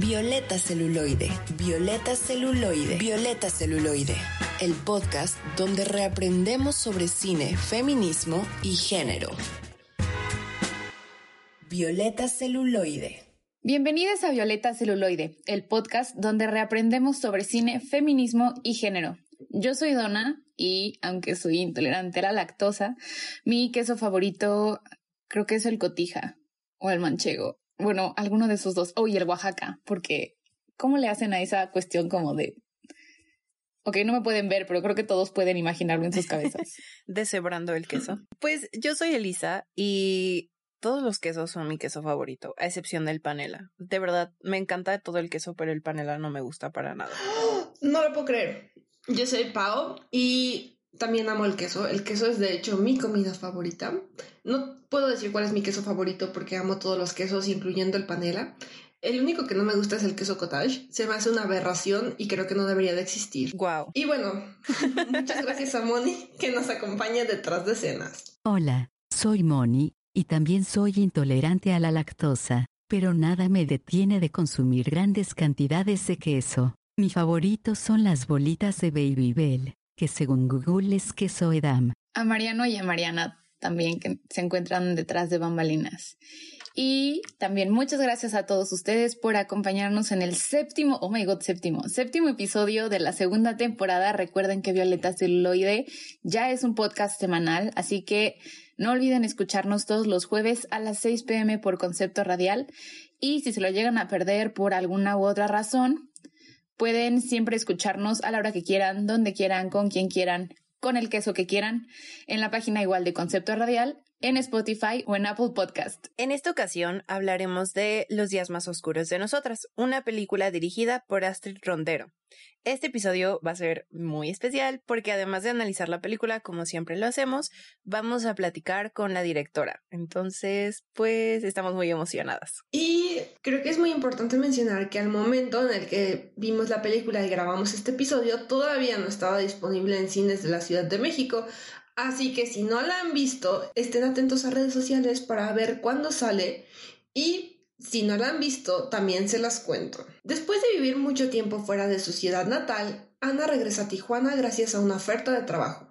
Violeta Celuloide, Violeta Celuloide, Violeta Celuloide, el podcast donde reaprendemos sobre cine, feminismo y género. Violeta Celuloide. Bienvenidos a Violeta Celuloide, el podcast donde reaprendemos sobre cine, feminismo y género. Yo soy Donna y, aunque soy intolerante a la lactosa, mi queso favorito creo que es el cotija o el manchego bueno, alguno de esos dos. Oh, y el Oaxaca, porque ¿cómo le hacen a esa cuestión como de... Ok, no me pueden ver, pero creo que todos pueden imaginarlo en sus cabezas. Deshebrando el queso. Pues yo soy Elisa y todos los quesos son mi queso favorito, a excepción del panela. De verdad, me encanta todo el queso, pero el panela no me gusta para nada. No lo puedo creer. Yo soy Pau y también amo el queso. El queso es de hecho mi comida favorita. No puedo decir cuál es mi queso favorito porque amo todos los quesos, incluyendo el panela. El único que no me gusta es el queso cottage. Se me hace una aberración y creo que no debería de existir. Wow. Y bueno, muchas gracias a Moni que nos acompaña detrás de escenas. Hola, soy Moni y también soy intolerante a la lactosa, pero nada me detiene de consumir grandes cantidades de queso. Mi favorito son las bolitas de Baby Bell que según Google es queso Edam. A Mariano y a Mariana también que se encuentran detrás de bambalinas. Y también muchas gracias a todos ustedes por acompañarnos en el séptimo, oh my god, séptimo, séptimo episodio de la segunda temporada. Recuerden que Violeta Celuloide ya es un podcast semanal, así que no olviden escucharnos todos los jueves a las 6 pm por concepto radial. Y si se lo llegan a perder por alguna u otra razón, Pueden siempre escucharnos a la hora que quieran, donde quieran, con quien quieran, con el queso que quieran, en la página igual de Concepto Radial, en Spotify o en Apple Podcast. En esta ocasión hablaremos de Los días más oscuros de nosotras, una película dirigida por Astrid Rondero. Este episodio va a ser muy especial porque además de analizar la película, como siempre lo hacemos, vamos a platicar con la directora. Entonces, pues estamos muy emocionadas. Y creo que es muy importante mencionar que al momento en el que vimos la película y grabamos este episodio, todavía no estaba disponible en cines de la Ciudad de México. Así que si no la han visto, estén atentos a redes sociales para ver cuándo sale y si no la han visto, también se las cuento. Después de vivir mucho tiempo fuera de su ciudad natal, Ana regresa a Tijuana gracias a una oferta de trabajo.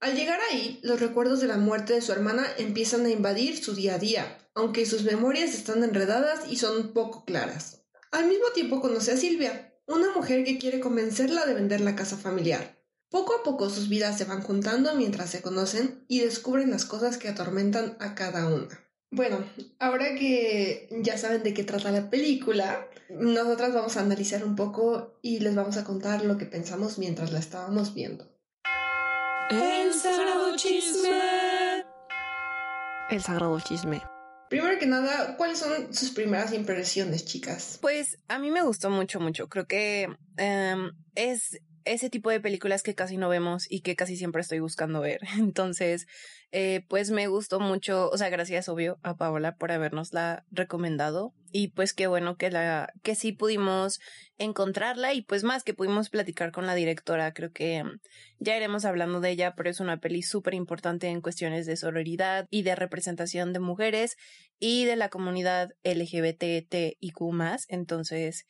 Al llegar ahí, los recuerdos de la muerte de su hermana empiezan a invadir su día a día, aunque sus memorias están enredadas y son poco claras. Al mismo tiempo conoce a Silvia, una mujer que quiere convencerla de vender la casa familiar. Poco a poco sus vidas se van juntando mientras se conocen y descubren las cosas que atormentan a cada una. Bueno, ahora que ya saben de qué trata la película, nosotras vamos a analizar un poco y les vamos a contar lo que pensamos mientras la estábamos viendo. El sagrado chisme. El sagrado chisme. Primero que nada, ¿cuáles son sus primeras impresiones, chicas? Pues a mí me gustó mucho, mucho. Creo que em, es ese tipo de películas que casi no vemos y que casi siempre estoy buscando ver. Entonces, eh, pues me gustó mucho, o sea, gracias obvio a Paola por habernosla recomendado y pues qué bueno que la que sí pudimos encontrarla y pues más que pudimos platicar con la directora, creo que mm, ya iremos hablando de ella, pero es una peli súper importante en cuestiones de sororidad y de representación de mujeres y de la comunidad LGBTIQ+, entonces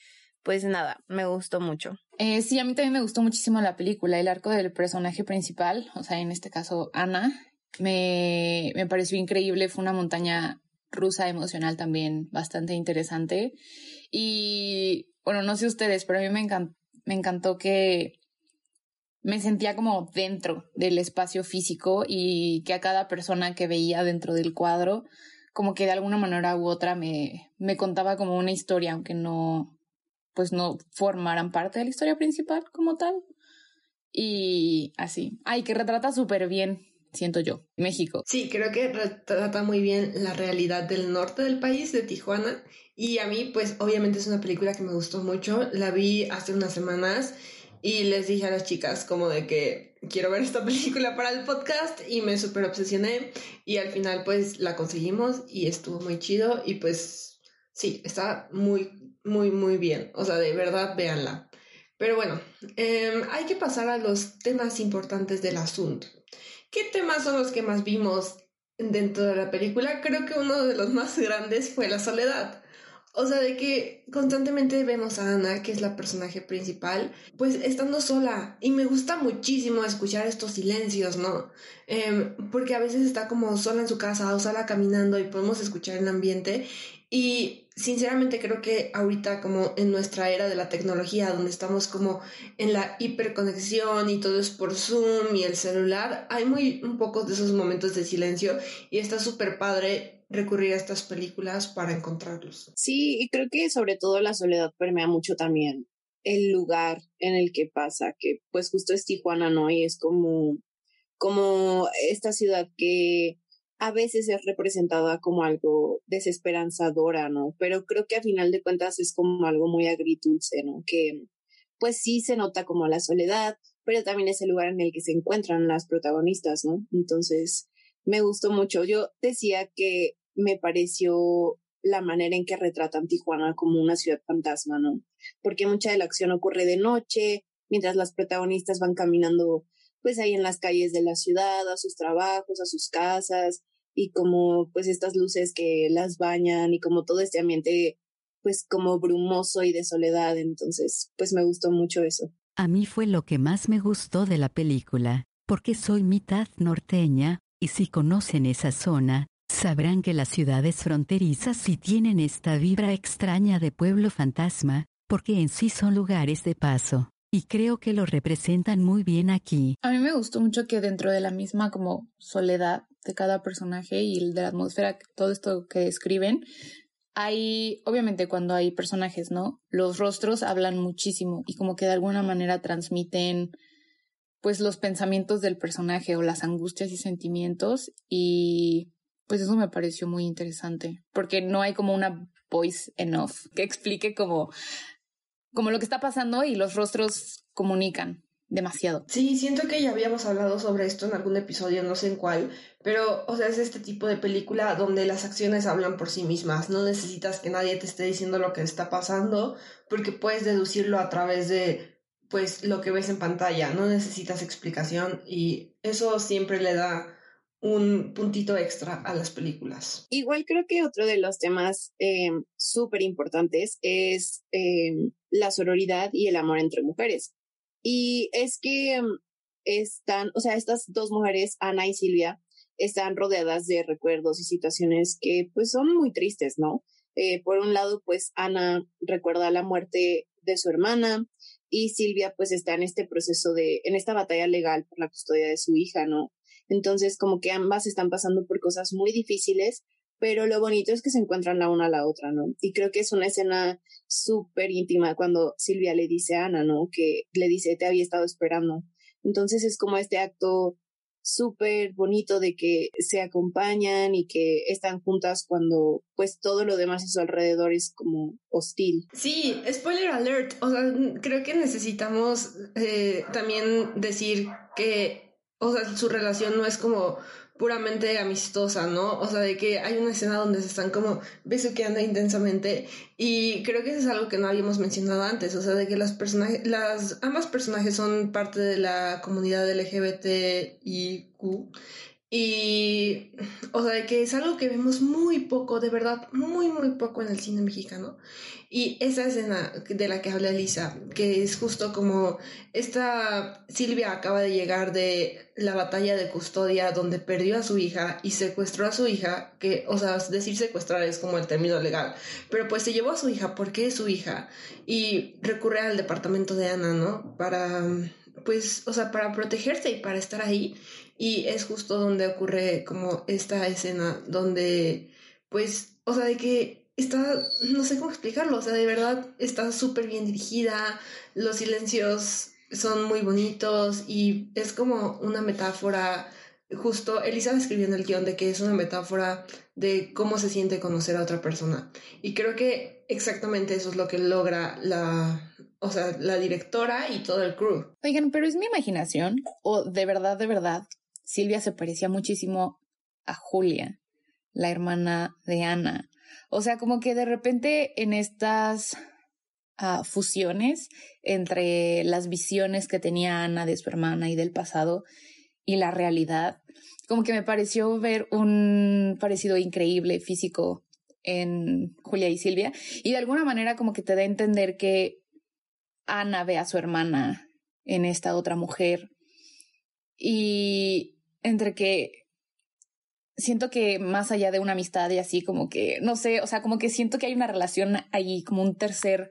pues nada, me gustó mucho. Eh, sí, a mí también me gustó muchísimo la película, el arco del personaje principal, o sea, en este caso Ana, me, me pareció increíble, fue una montaña rusa emocional también bastante interesante. Y bueno, no sé ustedes, pero a mí me, encantó, me encantó que me sentía como dentro del espacio físico y que a cada persona que veía dentro del cuadro, como que de alguna manera u otra me, me contaba como una historia, aunque no, pues no formaran parte de la historia principal como tal. Y así. Ay, que retrata súper bien siento yo, México. Sí, creo que retrata muy bien la realidad del norte del país, de Tijuana. Y a mí, pues obviamente es una película que me gustó mucho. La vi hace unas semanas y les dije a las chicas como de que quiero ver esta película para el podcast y me súper obsesioné. Y al final pues la conseguimos y estuvo muy chido y pues sí, está muy, muy, muy bien. O sea, de verdad, véanla. Pero bueno, em, hay que pasar a los temas importantes del asunto. ¿Qué temas son los que más vimos dentro de la película? Creo que uno de los más grandes fue la soledad. O sea, de que constantemente vemos a Ana, que es la personaje principal, pues estando sola. Y me gusta muchísimo escuchar estos silencios, ¿no? Em, porque a veces está como sola en su casa o sola caminando y podemos escuchar el ambiente. Y sinceramente creo que ahorita como en nuestra era de la tecnología, donde estamos como en la hiperconexión y todo es por Zoom y el celular, hay muy un de esos momentos de silencio y está súper padre recurrir a estas películas para encontrarlos. Sí, y creo que sobre todo la soledad permea mucho también el lugar en el que pasa, que pues justo es Tijuana, ¿no? Y es como, como esta ciudad que a veces es representada como algo desesperanzadora, ¿no? Pero creo que a final de cuentas es como algo muy agridulce, ¿no? Que pues sí se nota como la soledad, pero también es el lugar en el que se encuentran las protagonistas, ¿no? Entonces, me gustó mucho. Yo decía que me pareció la manera en que retratan Tijuana como una ciudad fantasma, ¿no? Porque mucha de la acción ocurre de noche, mientras las protagonistas van caminando pues ahí en las calles de la ciudad, a sus trabajos, a sus casas, y como pues estas luces que las bañan y como todo este ambiente pues como brumoso y de soledad. Entonces, pues me gustó mucho eso. A mí fue lo que más me gustó de la película, porque soy mitad norteña, y si conocen esa zona, sabrán que las ciudades fronterizas sí tienen esta vibra extraña de pueblo fantasma, porque en sí son lugares de paso y creo que lo representan muy bien aquí. A mí me gustó mucho que dentro de la misma como soledad de cada personaje y de la atmósfera, todo esto que describen, hay, obviamente cuando hay personajes, ¿no? Los rostros hablan muchísimo y como que de alguna manera transmiten pues los pensamientos del personaje o las angustias y sentimientos y pues eso me pareció muy interesante porque no hay como una voice enough que explique como como lo que está pasando y los rostros comunican demasiado. Sí, siento que ya habíamos hablado sobre esto en algún episodio, no sé en cuál, pero, o sea, es este tipo de película donde las acciones hablan por sí mismas, no necesitas que nadie te esté diciendo lo que está pasando, porque puedes deducirlo a través de, pues, lo que ves en pantalla, no necesitas explicación y eso siempre le da un puntito extra a las películas. Igual creo que otro de los temas eh, súper importantes es eh, la sororidad y el amor entre mujeres. Y es que mm, están, o sea, estas dos mujeres, Ana y Silvia, están rodeadas de recuerdos y situaciones que pues son muy tristes, ¿no? Eh, por un lado, pues Ana recuerda la muerte de su hermana y Silvia pues está en este proceso de, en esta batalla legal por la custodia de su hija, ¿no? Entonces, como que ambas están pasando por cosas muy difíciles, pero lo bonito es que se encuentran la una a la otra, ¿no? Y creo que es una escena súper íntima cuando Silvia le dice a Ana, ¿no? Que le dice, te había estado esperando. Entonces es como este acto súper bonito de que se acompañan y que están juntas cuando pues todo lo demás a su alrededor es como hostil. Sí, spoiler alert, o sea, creo que necesitamos eh, también decir que o sea, su relación no es como puramente amistosa, ¿no? O sea, de que hay una escena donde se están como besuqueando intensamente y creo que eso es algo que no habíamos mencionado antes, o sea, de que las personajes, las ambas personajes son parte de la comunidad LGBTIQ y, o sea, que es algo que vemos muy poco, de verdad, muy, muy poco en el cine mexicano. Y esa escena de la que habla Lisa, que es justo como esta Silvia acaba de llegar de la batalla de custodia donde perdió a su hija y secuestró a su hija, que, o sea, decir secuestrar es como el término legal, pero pues se llevó a su hija porque es su hija y recurre al departamento de Ana, ¿no? Para, pues, o sea, para protegerse y para estar ahí. Y es justo donde ocurre como esta escena donde, pues, o sea, de que está, no sé cómo explicarlo, o sea, de verdad está súper bien dirigida, los silencios son muy bonitos y es como una metáfora, justo Elisa escribió en el guion de que es una metáfora de cómo se siente conocer a otra persona. Y creo que exactamente eso es lo que logra la, o sea, la directora y todo el crew. Oigan, pero es mi imaginación o de verdad, de verdad, Silvia se parecía muchísimo a Julia, la hermana de Ana. O sea, como que de repente en estas ah, fusiones entre las visiones que tenía Ana de su hermana y del pasado y la realidad, como que me pareció ver un parecido increíble físico en Julia y Silvia. Y de alguna manera como que te da a entender que Ana ve a su hermana en esta otra mujer. Y entre que siento que más allá de una amistad y así como que, no sé, o sea, como que siento que hay una relación ahí, como un tercer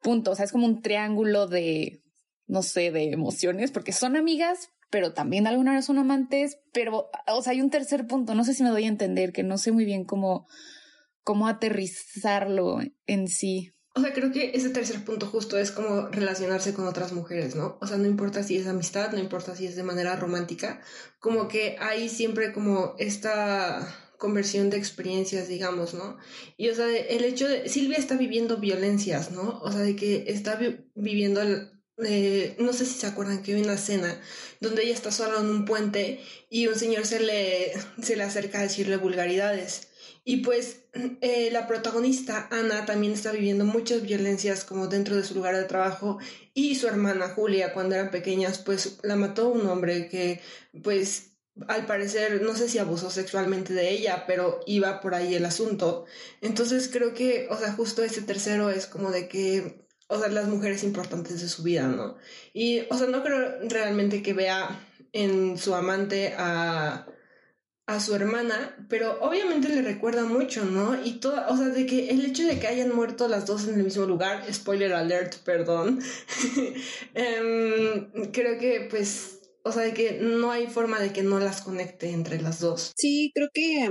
punto, o sea, es como un triángulo de, no sé, de emociones, porque son amigas, pero también alguna vez son amantes, pero, o sea, hay un tercer punto, no sé si me doy a entender, que no sé muy bien cómo, cómo aterrizarlo en sí. O sea, creo que ese tercer punto justo es como relacionarse con otras mujeres, ¿no? O sea, no importa si es amistad, no importa si es de manera romántica, como que hay siempre como esta conversión de experiencias, digamos, ¿no? Y o sea, el hecho de Silvia está viviendo violencias, ¿no? O sea, de que está viviendo eh, no sé si se acuerdan que hay una escena donde ella está sola en un puente y un señor se le, se le acerca a decirle vulgaridades. Y pues eh, la protagonista, Ana, también está viviendo muchas violencias como dentro de su lugar de trabajo y su hermana Julia, cuando eran pequeñas, pues la mató un hombre que pues al parecer, no sé si abusó sexualmente de ella, pero iba por ahí el asunto. Entonces creo que, o sea, justo ese tercero es como de que, o sea, las mujeres importantes de su vida, ¿no? Y, o sea, no creo realmente que vea en su amante a a su hermana, pero obviamente le recuerda mucho, ¿no? Y todo, o sea, de que el hecho de que hayan muerto las dos en el mismo lugar, spoiler alert, perdón, em, creo que pues, o sea, de que no hay forma de que no las conecte entre las dos. Sí, creo que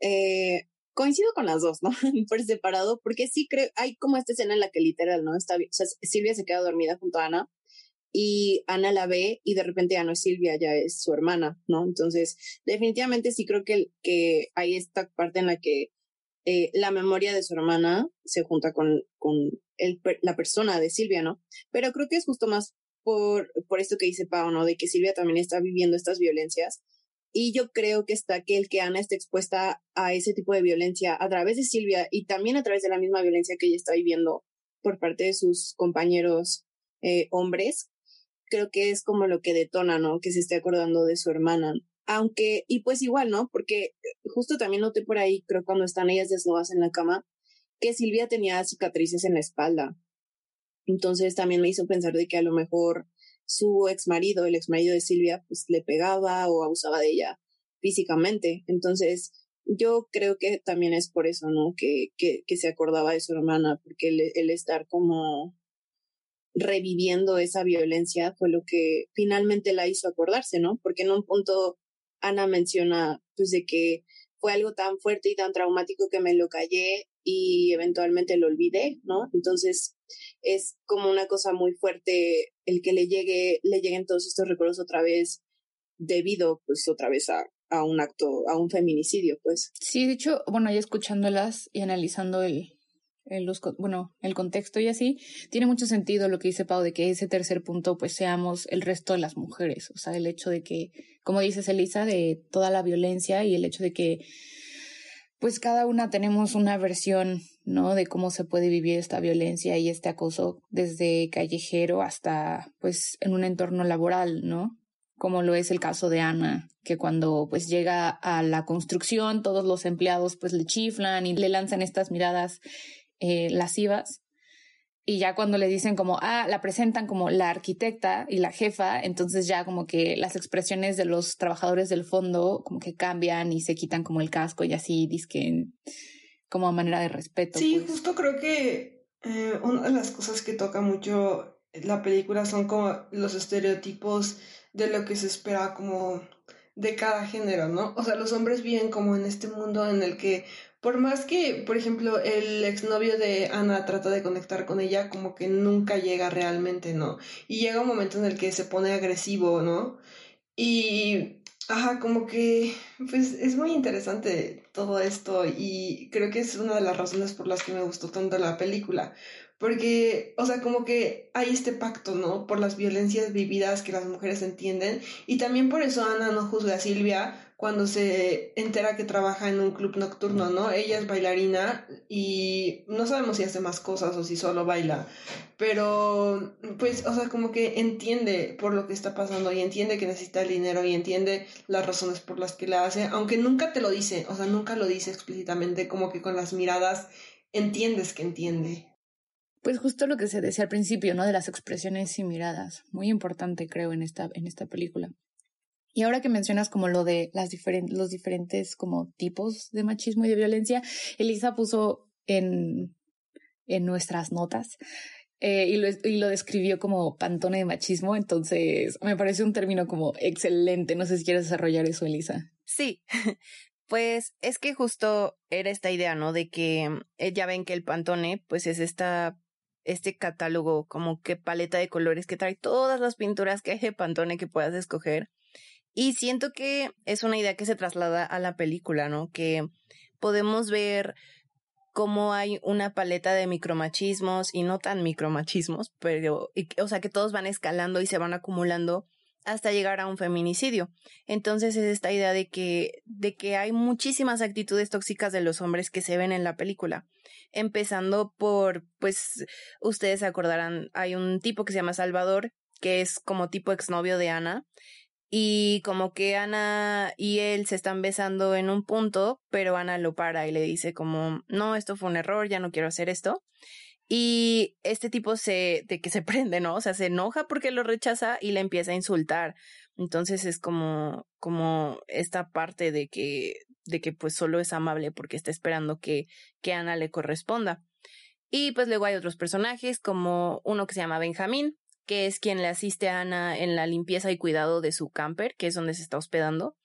eh, coincido con las dos, ¿no? Por separado, porque sí creo, hay como esta escena en la que literal, ¿no? Está, o sea, Silvia se queda dormida junto a Ana y Ana la ve y de repente ya no es Silvia, ya es su hermana, ¿no? Entonces, definitivamente sí creo que, que hay esta parte en la que eh, la memoria de su hermana se junta con, con el, la persona de Silvia, ¿no? Pero creo que es justo más por, por esto que dice Pau, ¿no? De que Silvia también está viviendo estas violencias. Y yo creo que está que el que Ana esté expuesta a ese tipo de violencia a través de Silvia y también a través de la misma violencia que ella está viviendo por parte de sus compañeros eh, hombres, creo que es como lo que detona, ¿no? Que se esté acordando de su hermana. Aunque, y pues igual, ¿no? Porque justo también noté por ahí, creo cuando están ellas desnudas en la cama, que Silvia tenía cicatrices en la espalda. Entonces también me hizo pensar de que a lo mejor su ex marido, el ex marido de Silvia, pues le pegaba o abusaba de ella físicamente. Entonces, yo creo que también es por eso, ¿no? Que, que, que se acordaba de su hermana, porque el estar como reviviendo esa violencia fue lo que finalmente la hizo acordarse, ¿no? Porque en un punto Ana menciona pues de que fue algo tan fuerte y tan traumático que me lo callé y eventualmente lo olvidé, ¿no? Entonces es como una cosa muy fuerte el que le llegue, le lleguen todos estos recuerdos otra vez debido pues otra vez a, a un acto, a un feminicidio, pues. Sí, de hecho, bueno, ya escuchándolas y analizando el, los, bueno, el contexto y así, tiene mucho sentido lo que dice Pau de que ese tercer punto pues seamos el resto de las mujeres, o sea, el hecho de que, como dices Elisa, de toda la violencia y el hecho de que pues cada una tenemos una versión, ¿no? De cómo se puede vivir esta violencia y este acoso desde callejero hasta pues en un entorno laboral, ¿no? Como lo es el caso de Ana, que cuando pues llega a la construcción todos los empleados pues le chiflan y le lanzan estas miradas eh, lascivas. Y ya cuando le dicen como, ah, la presentan como la arquitecta y la jefa, entonces ya como que las expresiones de los trabajadores del fondo como que cambian y se quitan como el casco y así disquen como a manera de respeto. Sí, pues. justo creo que eh, una de las cosas que toca mucho la película son como los estereotipos de lo que se espera como de cada género, ¿no? O sea, los hombres viven como en este mundo en el que por más que, por ejemplo, el exnovio de Ana trata de conectar con ella, como que nunca llega realmente, ¿no? Y llega un momento en el que se pone agresivo, ¿no? Y, ajá, como que, pues es muy interesante todo esto y creo que es una de las razones por las que me gustó tanto la película. Porque, o sea, como que hay este pacto, ¿no? Por las violencias vividas que las mujeres entienden. Y también por eso Ana no juzga a Silvia cuando se entera que trabaja en un club nocturno, ¿no? Ella es bailarina y no sabemos si hace más cosas o si solo baila, pero pues, o sea, como que entiende por lo que está pasando y entiende que necesita el dinero y entiende las razones por las que la hace, aunque nunca te lo dice, o sea, nunca lo dice explícitamente, como que con las miradas entiendes que entiende. Pues justo lo que se decía al principio, ¿no? De las expresiones y miradas. Muy importante, creo, en esta, en esta película. Y ahora que mencionas como lo de las diferentes, los diferentes como tipos de machismo y de violencia, Elisa puso en, en nuestras notas eh, y, lo, y lo describió como pantone de machismo. Entonces me parece un término como excelente. No sé si quieres desarrollar eso, Elisa. Sí, pues es que justo era esta idea, ¿no? De que eh, ya ven que el pantone, pues es esta este catálogo, como que paleta de colores que trae todas las pinturas que hay de Pantone que puedas escoger. Y siento que es una idea que se traslada a la película, ¿no? Que podemos ver cómo hay una paleta de micromachismos y no tan micromachismos, pero, o sea, que todos van escalando y se van acumulando hasta llegar a un feminicidio. Entonces es esta idea de que, de que hay muchísimas actitudes tóxicas de los hombres que se ven en la película. Empezando por, pues, ustedes se acordarán, hay un tipo que se llama Salvador, que es como tipo exnovio de Ana, y como que Ana y él se están besando en un punto, pero Ana lo para y le dice como, no, esto fue un error, ya no quiero hacer esto. Y este tipo se, de que se prende, ¿no? O sea, se enoja porque lo rechaza y le empieza a insultar. Entonces es como, como esta parte de que, de que pues solo es amable porque está esperando que, que Ana le corresponda. Y pues luego hay otros personajes como uno que se llama Benjamín, que es quien le asiste a Ana en la limpieza y cuidado de su camper, que es donde se está hospedando.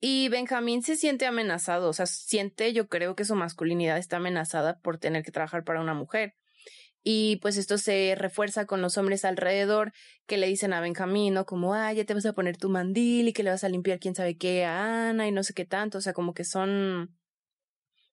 Y Benjamín se siente amenazado, o sea, siente yo creo que su masculinidad está amenazada por tener que trabajar para una mujer. Y pues esto se refuerza con los hombres alrededor que le dicen a Benjamín, ¿no? Como, ah, ya te vas a poner tu mandil y que le vas a limpiar quién sabe qué a Ana y no sé qué tanto. O sea, como que son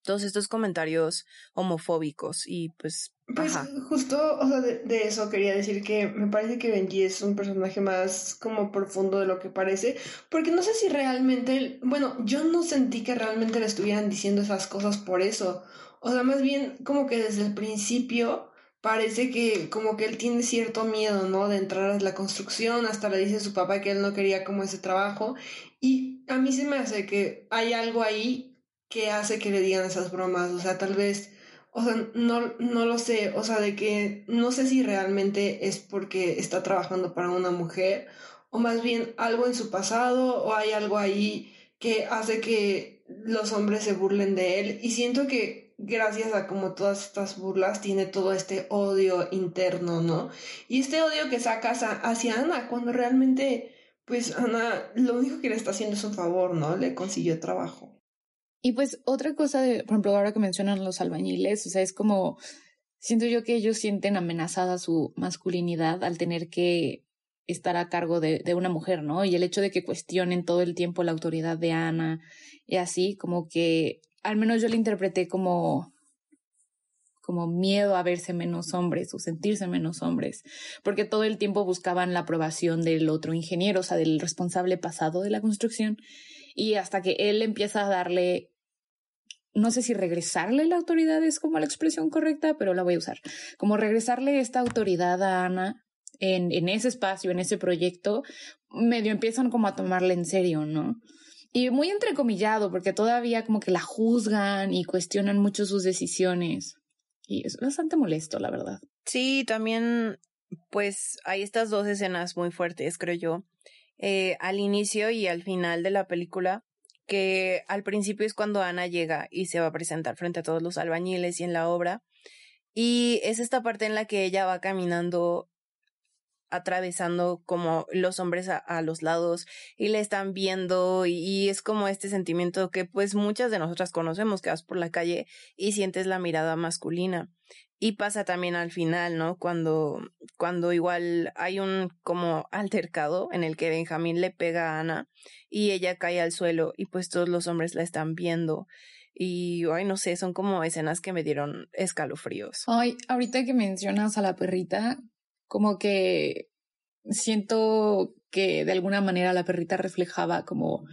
todos estos comentarios homofóbicos y pues... Pues justo, o sea, de, eso quería decir que me parece que Benji es un personaje más como profundo de lo que parece, porque no sé si realmente, bueno, yo no sentí que realmente le estuvieran diciendo esas cosas por eso, o sea, más bien como que desde el principio parece que como que él tiene cierto miedo, ¿no? De entrar a la construcción, hasta le dice a su papá que él no quería como ese trabajo. Y a mí se me hace que hay algo ahí que hace que le digan esas bromas, o sea, tal vez, o sea, no, no lo sé, o sea, de que no sé si realmente es porque está trabajando para una mujer, o más bien algo en su pasado, o hay algo ahí que hace que los hombres se burlen de él. Y siento que gracias a como todas estas burlas tiene todo este odio interno, ¿no? Y este odio que sacas hacia Ana cuando realmente, pues Ana lo único que le está haciendo es un favor, ¿no? Le consiguió trabajo. Y pues otra cosa, de, por ejemplo, ahora que mencionan los albañiles, o sea, es como, siento yo que ellos sienten amenazada su masculinidad al tener que estar a cargo de, de, una mujer, ¿no? Y el hecho de que cuestionen todo el tiempo la autoridad de Ana y así, como que al menos yo lo interpreté como como miedo a verse menos hombres o sentirse menos hombres, porque todo el tiempo buscaban la aprobación del otro ingeniero, o sea, del responsable pasado de la construcción, y hasta que él empieza a darle, no sé si regresarle la autoridad es como la expresión correcta, pero la voy a usar, como regresarle esta autoridad a Ana en, en ese espacio, en ese proyecto, medio empiezan como a tomarle en serio, ¿no? Y muy entrecomillado, porque todavía como que la juzgan y cuestionan mucho sus decisiones. Y es bastante molesto, la verdad. Sí, también, pues hay estas dos escenas muy fuertes, creo yo. Eh, al inicio y al final de la película, que al principio es cuando Ana llega y se va a presentar frente a todos los albañiles y en la obra. Y es esta parte en la que ella va caminando atravesando como los hombres a, los lados y le están viendo y, es como este sentimiento que pues muchas de nosotras conocemos que vas por la calle y sientes la mirada masculina y pasa también al final, ¿no? Cuando cuando igual hay un como altercado en el que Benjamín le pega a Ana y ella cae al suelo y pues todos los hombres la están viendo y, ay, no sé, son como escenas que me dieron escalofríos. Ay, ahorita que mencionas a la perrita, como que siento que de alguna manera la perrita reflejaba como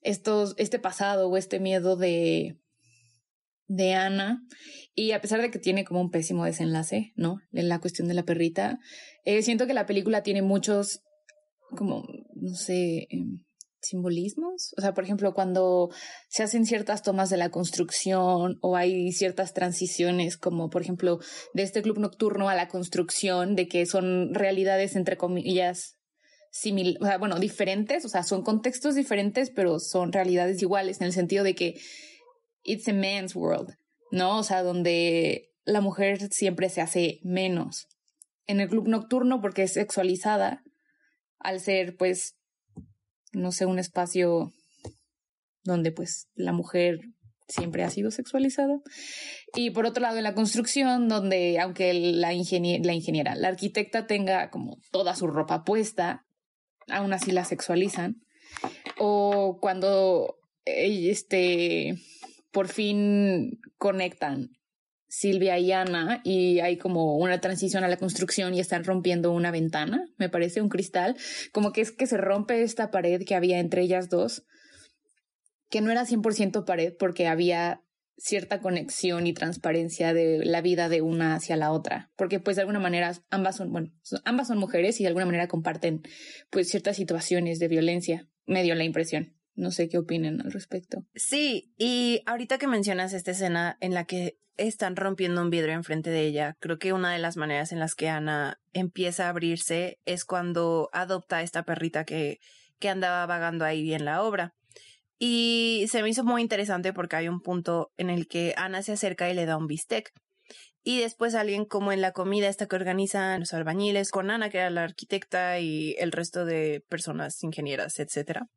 estos, este pasado o este miedo de, de Ana. Y a pesar de que tiene como un pésimo desenlace, ¿no? En la cuestión de la perrita, eh, siento que la película tiene muchos, como, no sé, em, simbolismos. O sea, por ejemplo, cuando se hacen ciertas tomas de la construcción o hay ciertas transiciones, como por ejemplo de este club nocturno a la construcción, de que son realidades entre comillas simil o sea, bueno, diferentes, o sea, son contextos diferentes, pero son realidades iguales en el sentido de que it's a man's world, ¿no? O sea, donde la mujer siempre se hace menos. En el club nocturno, porque es sexualizada, al ser, pues, no sé, un espacio donde, pues, la mujer siempre ha sido sexualizada. Y por otro lado, en la construcción, donde aunque la, la ingeniera, la arquitecta tenga como toda su ropa puesta, aún así la sexualizan. O cuando eh, este, por fin conectan Silvia y Ana y hay como una transición a la construcción y están rompiendo una ventana, me parece, un cristal, como que es que se rompe esta pared que había entre ellas dos, que no era 100% pared porque había cierta conexión y transparencia de la vida de una hacia la otra, porque pues de alguna manera ambas son, bueno, ambas son mujeres y de alguna manera comparten pues ciertas situaciones de violencia, me dio la impresión. No sé qué opinen al respecto. Sí, y ahorita que mencionas esta escena en la que están rompiendo un vidrio enfrente de ella, creo que una de las maneras en las que Ana empieza a abrirse es cuando adopta a esta perrita que, que andaba vagando ahí en la obra. Y se me hizo muy interesante porque hay un punto en el que Ana se acerca y le da un bistec. Y después alguien como en la comida esta que organizan los albañiles con Ana, que era la arquitecta y el resto de personas ingenieras, etcétera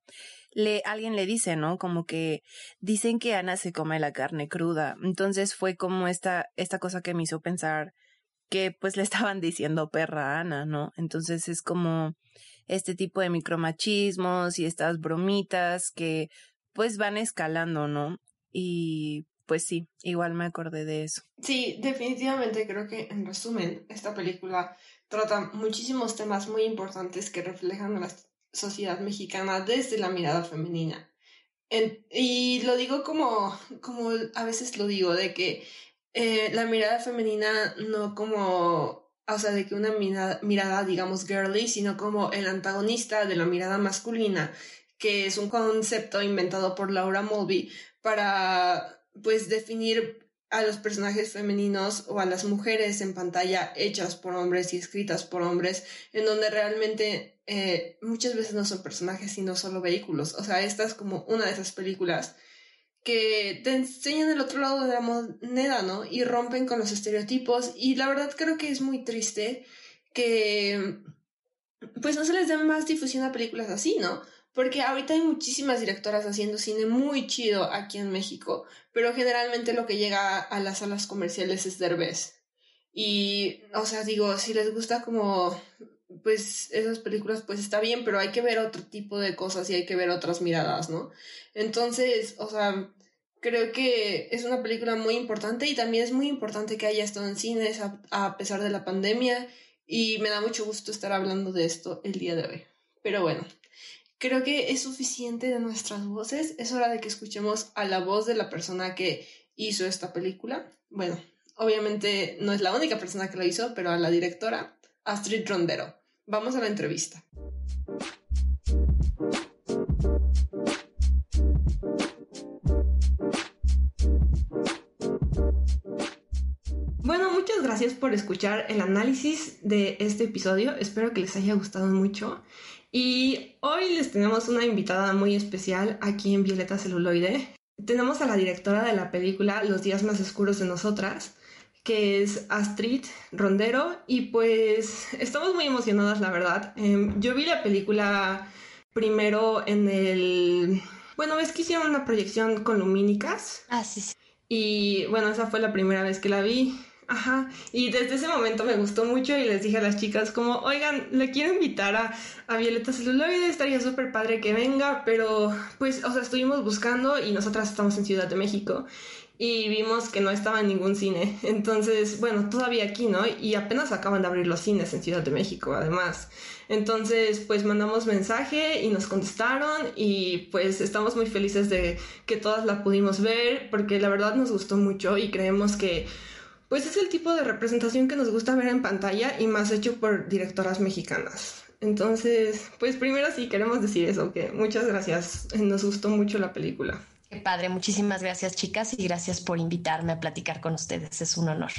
le, alguien le dice, ¿no? Como que dicen que Ana se come la carne cruda. Entonces fue como esta, esta cosa que me hizo pensar que pues le estaban diciendo perra a Ana, ¿no? Entonces es como este tipo de micromachismos y estas bromitas que pues van escalando, ¿no? Y pues sí, igual me acordé de eso. Sí, definitivamente creo que en resumen, esta película trata muchísimos temas muy importantes que reflejan las sociedad mexicana desde la mirada femenina. y lo digo como, como a veces lo digo, de que eh, la mirada femenina no como, o sea, de que una mirada, mirada, digamos, girly, sino como el antagonista de la mirada masculina, que es un concepto inventado por Laura Mulvey para, pues, definir a los personajes femeninos o a las mujeres en pantalla hechas por hombres y escritas por hombres, en donde realmente eh, muchas veces no son personajes sino solo vehículos. O sea, esta es como una de esas películas que te enseñan el otro lado de la moneda, ¿no? Y rompen con los estereotipos. Y la verdad creo que es muy triste que pues no se les dé más difusión a películas así, ¿no? Porque ahorita hay muchísimas directoras haciendo cine muy chido aquí en México, pero generalmente lo que llega a las salas comerciales es Derbez. Y, o sea, digo, si les gusta como, pues, esas películas, pues está bien, pero hay que ver otro tipo de cosas y hay que ver otras miradas, ¿no? Entonces, o sea, creo que es una película muy importante y también es muy importante que haya estado en cines a, a pesar de la pandemia y me da mucho gusto estar hablando de esto el día de hoy. Pero bueno, Creo que es suficiente de nuestras voces. Es hora de que escuchemos a la voz de la persona que hizo esta película. Bueno, obviamente no es la única persona que la hizo, pero a la directora, Astrid Rondero. Vamos a la entrevista. Bueno, muchas gracias por escuchar el análisis de este episodio. Espero que les haya gustado mucho. Y hoy les tenemos una invitada muy especial aquí en Violeta Celuloide. Tenemos a la directora de la película Los días más oscuros de nosotras, que es Astrid Rondero, y pues estamos muy emocionadas, la verdad. Em, yo vi la película primero en el... Bueno, ves que hicieron una proyección con lumínicas. Ah, sí, sí. Y bueno, esa fue la primera vez que la vi. Ajá, y desde ese momento me gustó mucho y les dije a las chicas como, oigan, le quiero invitar a, a Violeta Celuloide, estaría súper padre que venga, pero pues, o sea, estuvimos buscando y nosotras estamos en Ciudad de México y vimos que no estaba en ningún cine. Entonces, bueno, todavía aquí, ¿no? Y apenas acaban de abrir los cines en Ciudad de México, además. Entonces, pues mandamos mensaje y nos contestaron y pues estamos muy felices de que todas la pudimos ver porque la verdad nos gustó mucho y creemos que pues es el tipo de representación que nos gusta ver en pantalla y más hecho por directoras mexicanas. Entonces, pues primero sí queremos decir eso, que muchas gracias, nos gustó mucho la película. Qué padre, muchísimas gracias chicas y gracias por invitarme a platicar con ustedes, es un honor.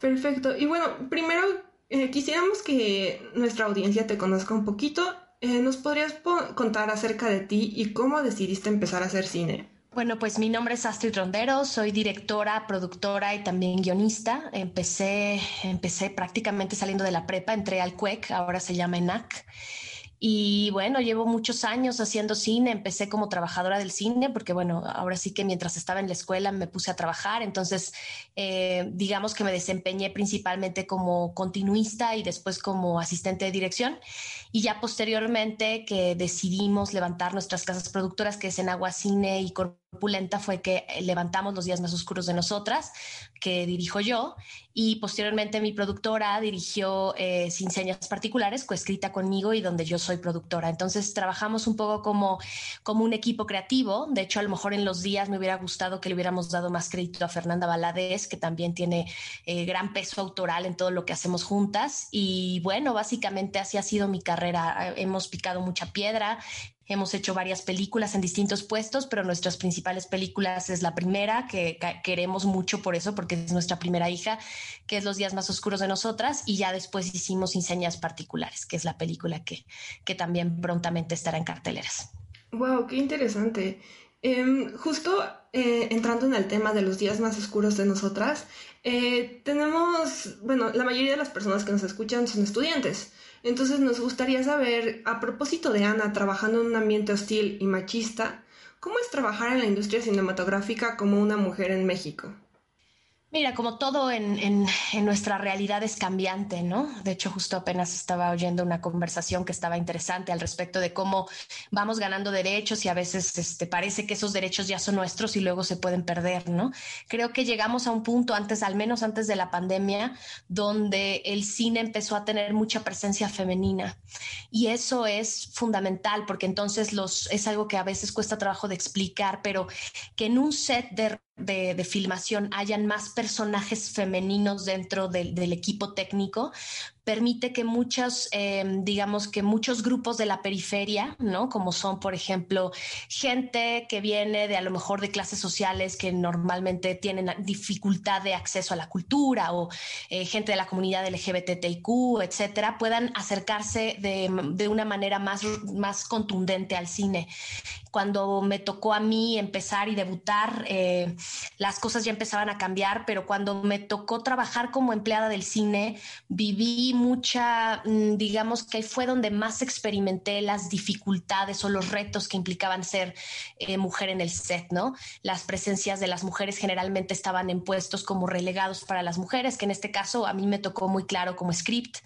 Perfecto, y bueno, primero eh, quisiéramos que nuestra audiencia te conozca un poquito. Eh, ¿Nos podrías contar acerca de ti y cómo decidiste empezar a hacer cine? Bueno, pues mi nombre es Astrid Rondero, soy directora, productora y también guionista. Empecé, empecé prácticamente saliendo de la prepa, entré al CUEC, ahora se llama ENAC. Y bueno, llevo muchos años haciendo cine, empecé como trabajadora del cine, porque bueno, ahora sí que mientras estaba en la escuela me puse a trabajar, entonces eh, digamos que me desempeñé principalmente como continuista y después como asistente de dirección. Y ya posteriormente que decidimos levantar nuestras casas productoras, que es en Agua Cine y Corpulenta, fue que levantamos los días más oscuros de nosotras, que dirijo yo, y posteriormente mi productora dirigió eh, Sin Señas Particulares, coescrita conmigo y donde yo soy productora. Entonces trabajamos un poco como, como un equipo creativo. De hecho, a lo mejor en los días me hubiera gustado que le hubiéramos dado más crédito a Fernanda Valadez, que también tiene eh, gran peso autoral en todo lo que hacemos juntas. Y bueno, básicamente así ha sido mi carrera. Hemos picado mucha piedra, Hemos hecho varias películas en distintos puestos, pero nuestras principales películas es la primera, que queremos mucho por eso, porque es nuestra primera hija, que es Los días más oscuros de nosotras, y ya después hicimos Inseñas Particulares, que es la película que, que también prontamente estará en carteleras. ¡Wow! ¡Qué interesante! Em, justo eh, entrando en el tema de los días más oscuros de nosotras, eh, tenemos, bueno, la mayoría de las personas que nos escuchan son estudiantes. Entonces nos gustaría saber, a propósito de Ana trabajando en un ambiente hostil y machista, ¿cómo es trabajar en la industria cinematográfica como una mujer en México? Mira, como todo en, en, nuestra realidad es cambiante, ¿no? De hecho, justo apenas estaba oyendo una conversación que estaba interesante al respecto de cómo vamos ganando derechos y a veces este, parece que esos derechos ya son nuestros y luego se pueden perder, ¿no? Creo que llegamos a un punto antes, al menos antes de la pandemia, donde el cine empezó a tener mucha presencia femenina y eso es fundamental porque entonces los, es algo que a veces cuesta trabajo de explicar, pero que en un set de de, filmación hayan más personajes femeninos dentro del equipo técnico, permite que muchos, em, digamos que muchos grupos de la periferia, ¿no? Como son, por ejemplo, gente que viene de a lo mejor de clases sociales que normalmente tienen dificultad de acceso a la cultura o eh, gente de la comunidad LGBTIQ, etcétera, puedan acercarse de, de, una manera más, más contundente al cine. Cuando me tocó a mí empezar y debutar, eh, las cosas ya empezaban a cambiar, pero cuando me tocó trabajar como empleada del cine, viví mucha, mm, digamos que fue donde más experimenté las dificultades o los retos que implicaban ser eh, mujer en el set, ¿no? Las presencias de las mujeres generalmente estaban en puestos como relegados para las mujeres, que en este caso a mí me tocó muy claro como script.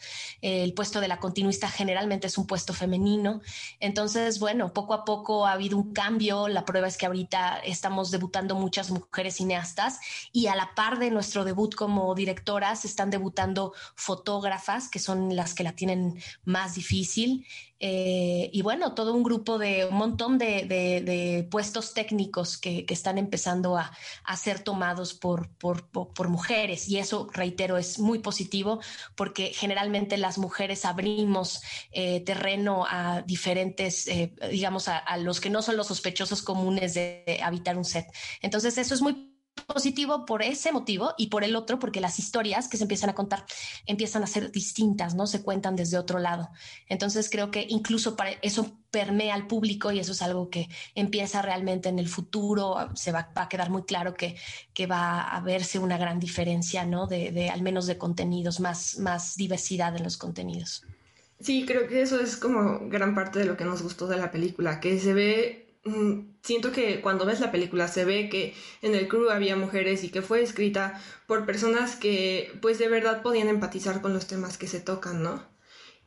el puesto de la continuista generalmente es un puesto femenino. Entonces, bueno, poco a poco ha habido un cambio. La prueba es que ahorita estamos debutando muchas mujeres cineastas y a la par de nuestro debut como directoras están debutando fotógrafas que son las que la tienen más difícil. Eh, y bueno, todo un grupo de un montón de, puestos técnicos que, están empezando a, ser tomados por, por, mujeres. Y eso, reitero, es muy positivo porque generalmente las mujeres abrimos eh, terreno a diferentes, eh, digamos, a, a los que no son los sospechosos comunes de habitar un set. Entonces, eso es muy positivo por ese motivo y por el otro porque las historias que se empiezan a contar empiezan a ser distintas, ¿no? Se cuentan desde otro lado. Entonces creo que incluso para eso permea al público y eso es algo que empieza realmente en el futuro, se va, a quedar muy claro que, va a verse una gran diferencia, ¿no? De, de al menos de contenidos, más, más diversidad en los contenidos. Sí, creo que eso es como gran parte de lo que nos gustó de la película, que se ve Mm, siento que cuando ves la película se ve que en el crew había mujeres y que fue escrita por personas que pues de verdad podían empatizar con los temas que se tocan, ¿no?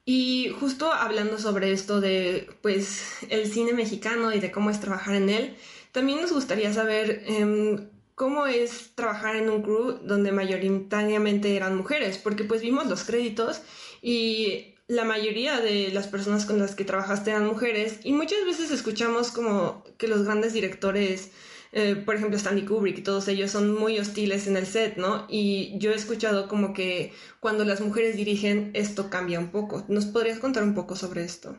Y justo hablando sobre esto de pues el cine mexicano y de cómo es trabajar en él, también nos gustaría saber em, cómo es trabajar en un crew donde mayoritariamente eran mujeres, porque pues vimos los créditos y la mayoría de las personas con las que trabajaste eran mujeres y muchas veces escuchamos como que los grandes directores, eh, por ejemplo Stanley Kubrick todos ellos son muy hostiles en el set, ¿no? Y yo he escuchado como que cuando las mujeres dirigen esto cambia un poco. ¿Nos podrías contar un poco sobre esto?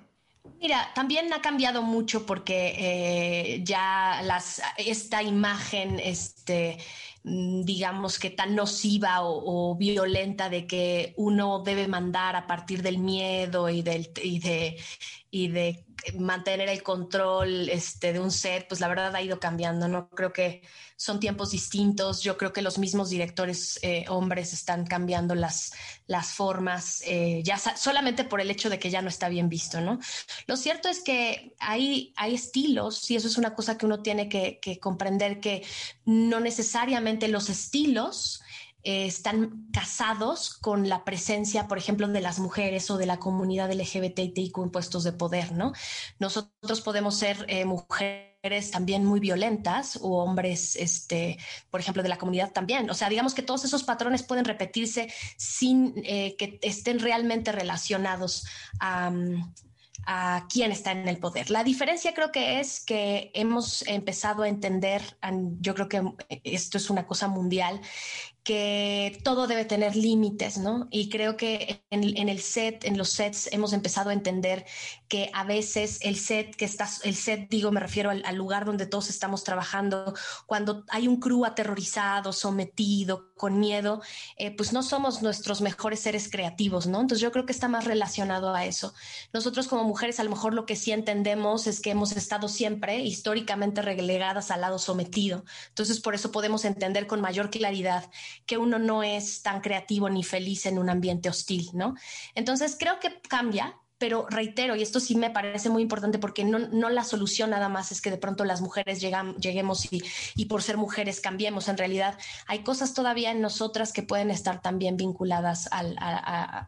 Mira, también ha cambiado mucho porque eh, ya las, esta imagen, este, digamos que tan nociva o, violenta de que uno debe mandar a partir del miedo y, del, y de, y de mantener el control este, de un set, pues la verdad ha ido cambiando, ¿no? Creo que son tiempos distintos, yo creo que los mismos directores eh, hombres están cambiando las, las formas, eh, ya solamente por el hecho de que ya no está bien visto, ¿no? Lo cierto es que hay, hay estilos y eso es una cosa que uno tiene que, que comprender, que no necesariamente los estilos eh, están casados con la presencia, por ejemplo, de las mujeres o de la comunidad LGBTIQ en puestos de poder, ¿no? Nosotros podemos ser eh, mujeres también muy violentas o hombres, este, por ejemplo, de la comunidad también. O sea, digamos que todos esos patrones pueden repetirse sin eh, que estén realmente relacionados a a quién está en el poder. La diferencia creo que es que hemos empezado a entender, yo creo que esto es una cosa mundial, que todo debe tener límites, ¿no? Y creo que en, el set, en los sets, hemos empezado a entender que a veces el set que estás, el set, digo, me refiero al, lugar donde todos estamos trabajando, cuando hay un crew aterrorizado, sometido, con miedo, eh, pues no somos nuestros mejores seres creativos, ¿no? Entonces yo creo que está más relacionado a eso. Nosotros como mujeres a lo mejor lo que sí entendemos es que hemos estado siempre históricamente relegadas al lado sometido. Entonces por eso podemos entender con mayor claridad que uno no es tan creativo ni feliz en un ambiente hostil, ¿no? Entonces creo que cambia, pero reitero, y esto sí me parece muy importante porque no, no la solución nada más es que de pronto las mujeres lleguemos y, y, por ser mujeres cambiemos. En realidad hay cosas todavía en nosotras que pueden estar también vinculadas al,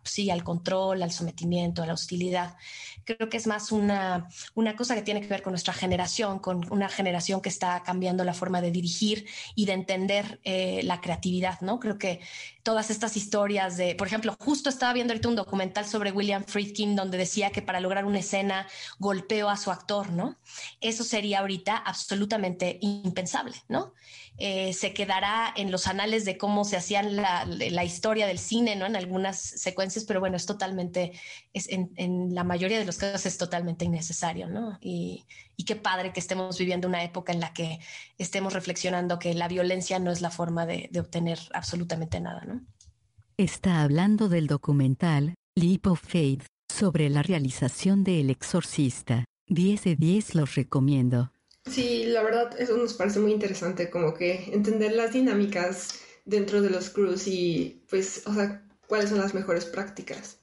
sí, al control, al sometimiento, a la hostilidad. Creo que es más una, una cosa que tiene que ver con nuestra generación, con una generación que está cambiando la forma de dirigir y de entender eh, la creatividad, ¿no? Creo que todas estas historias de, por ejemplo, justo estaba viendo ahorita un documental sobre William Friedkin donde decía que para lograr una escena golpeó a su actor, ¿no? Eso sería ahorita absolutamente impensable, ¿no? Eh, se quedará en los anales de cómo se hacía la, la, historia del cine, ¿no? En algunas secuencias, pero bueno, es totalmente, es, en, en, la mayoría de los casos es totalmente innecesario, ¿no? Y, y qué padre que estemos viviendo una época en la que estemos reflexionando que la violencia no es la forma de, de obtener absolutamente nada, ¿no? Está hablando del documental Leap of Faith sobre la realización de El Exorcista. 10 de 10 los recomiendo. Sí, la verdad, eso nos parece muy interesante, como que entender las dinámicas dentro de los crews y, pues, o sea, cuáles son las mejores prácticas.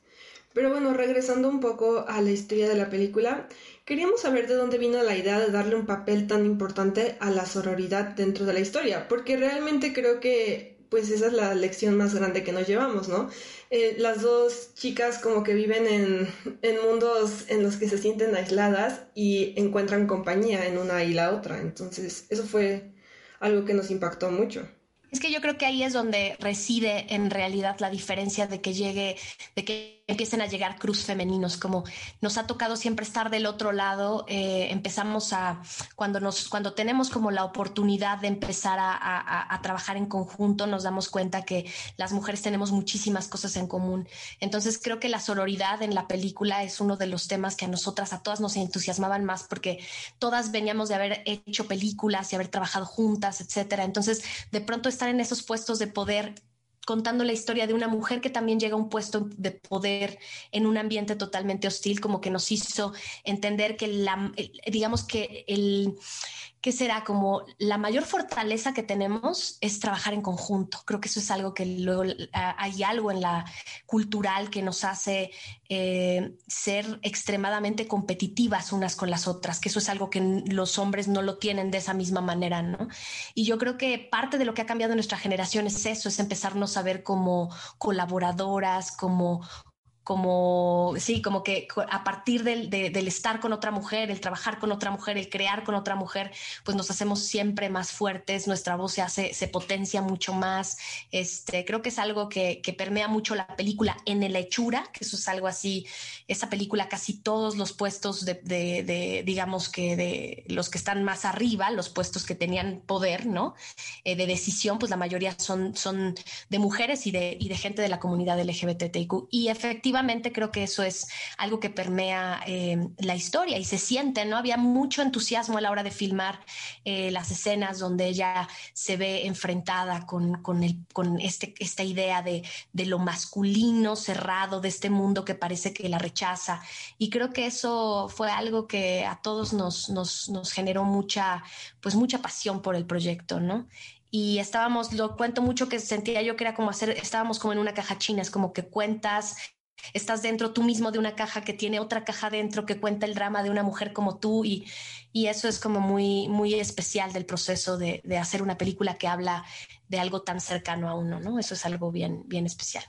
Pero bueno, regresando un poco a la historia de la película, queríamos saber de dónde vino la idea de darle un papel tan importante a la sororidad dentro de la historia, porque realmente creo que pues esa es la lección más grande que nos llevamos, ¿no? Eh, las dos chicas como que viven en, en, mundos en los que se sienten aisladas y encuentran compañía en una y la otra. Entonces, eso fue algo que nos impactó mucho. Es que yo creo que ahí es donde reside en realidad la diferencia de que llegue, de que empiecen a llegar cruz femeninos, como nos ha tocado siempre estar del otro lado, eh, empezamos a, cuando, nos, cuando tenemos como la oportunidad de empezar a, trabajar en conjunto, nos damos cuenta que las mujeres tenemos muchísimas cosas en común. Entonces creo que la sororidad en la película es uno de los temas que a nosotras, a todas nos entusiasmaban más porque todas veníamos de haber hecho películas y haber trabajado juntas, etcétera. Entonces, de pronto estar en esos puestos de poder contando la historia de una mujer que también llega a un puesto de poder en un ambiente totalmente hostil, como que nos hizo entender que la, digamos que el, que será como la mayor fortaleza que tenemos es trabajar en conjunto. Creo que eso es algo que luego ah, hay algo en la cultural que nos hace eh, ser extremadamente competitivas unas con las otras, que eso es algo que los hombres no lo tienen de esa misma manera, ¿no? Y yo creo que parte de lo que ha cambiado en nuestra generación es eso, es empezarnos a ver como colaboradoras, como como, sí, como que a partir del, del, estar con otra mujer, el trabajar con otra mujer, el crear con otra mujer, pues nos hacemos siempre más fuertes, nuestra voz se hace, se potencia mucho más. Este, creo que es algo que, que permea mucho la película en el hechura, que eso es algo así, esa película casi todos los puestos de, de, de digamos que de los que están más arriba, los puestos que tenían poder, ¿no? Eh, de decisión, pues la mayoría son, son de mujeres y de, y de gente de la comunidad LGBTIQ. Y efectivamente, efectivamente creo que eso es algo que permea eh, la historia y se siente, ¿no? Había mucho entusiasmo a la hora de filmar eh, las escenas donde ella se ve enfrentada con, con, el, con este, esta idea de, de, lo masculino cerrado, de este mundo que parece que la rechaza. Y creo que eso fue algo que a todos nos, nos, nos generó mucha, pues mucha pasión por el proyecto, ¿no? y estábamos, lo cuento mucho que sentía yo que era como hacer, estábamos como en una caja china, es como que cuentas estás dentro tú mismo de una caja que tiene otra caja dentro que cuenta el drama de una mujer como tú y, y eso es como muy, muy especial del proceso de, de, hacer una película que habla de algo tan cercano a uno, ¿no? Eso es algo bien, bien especial.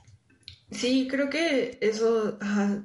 Sí, creo que eso,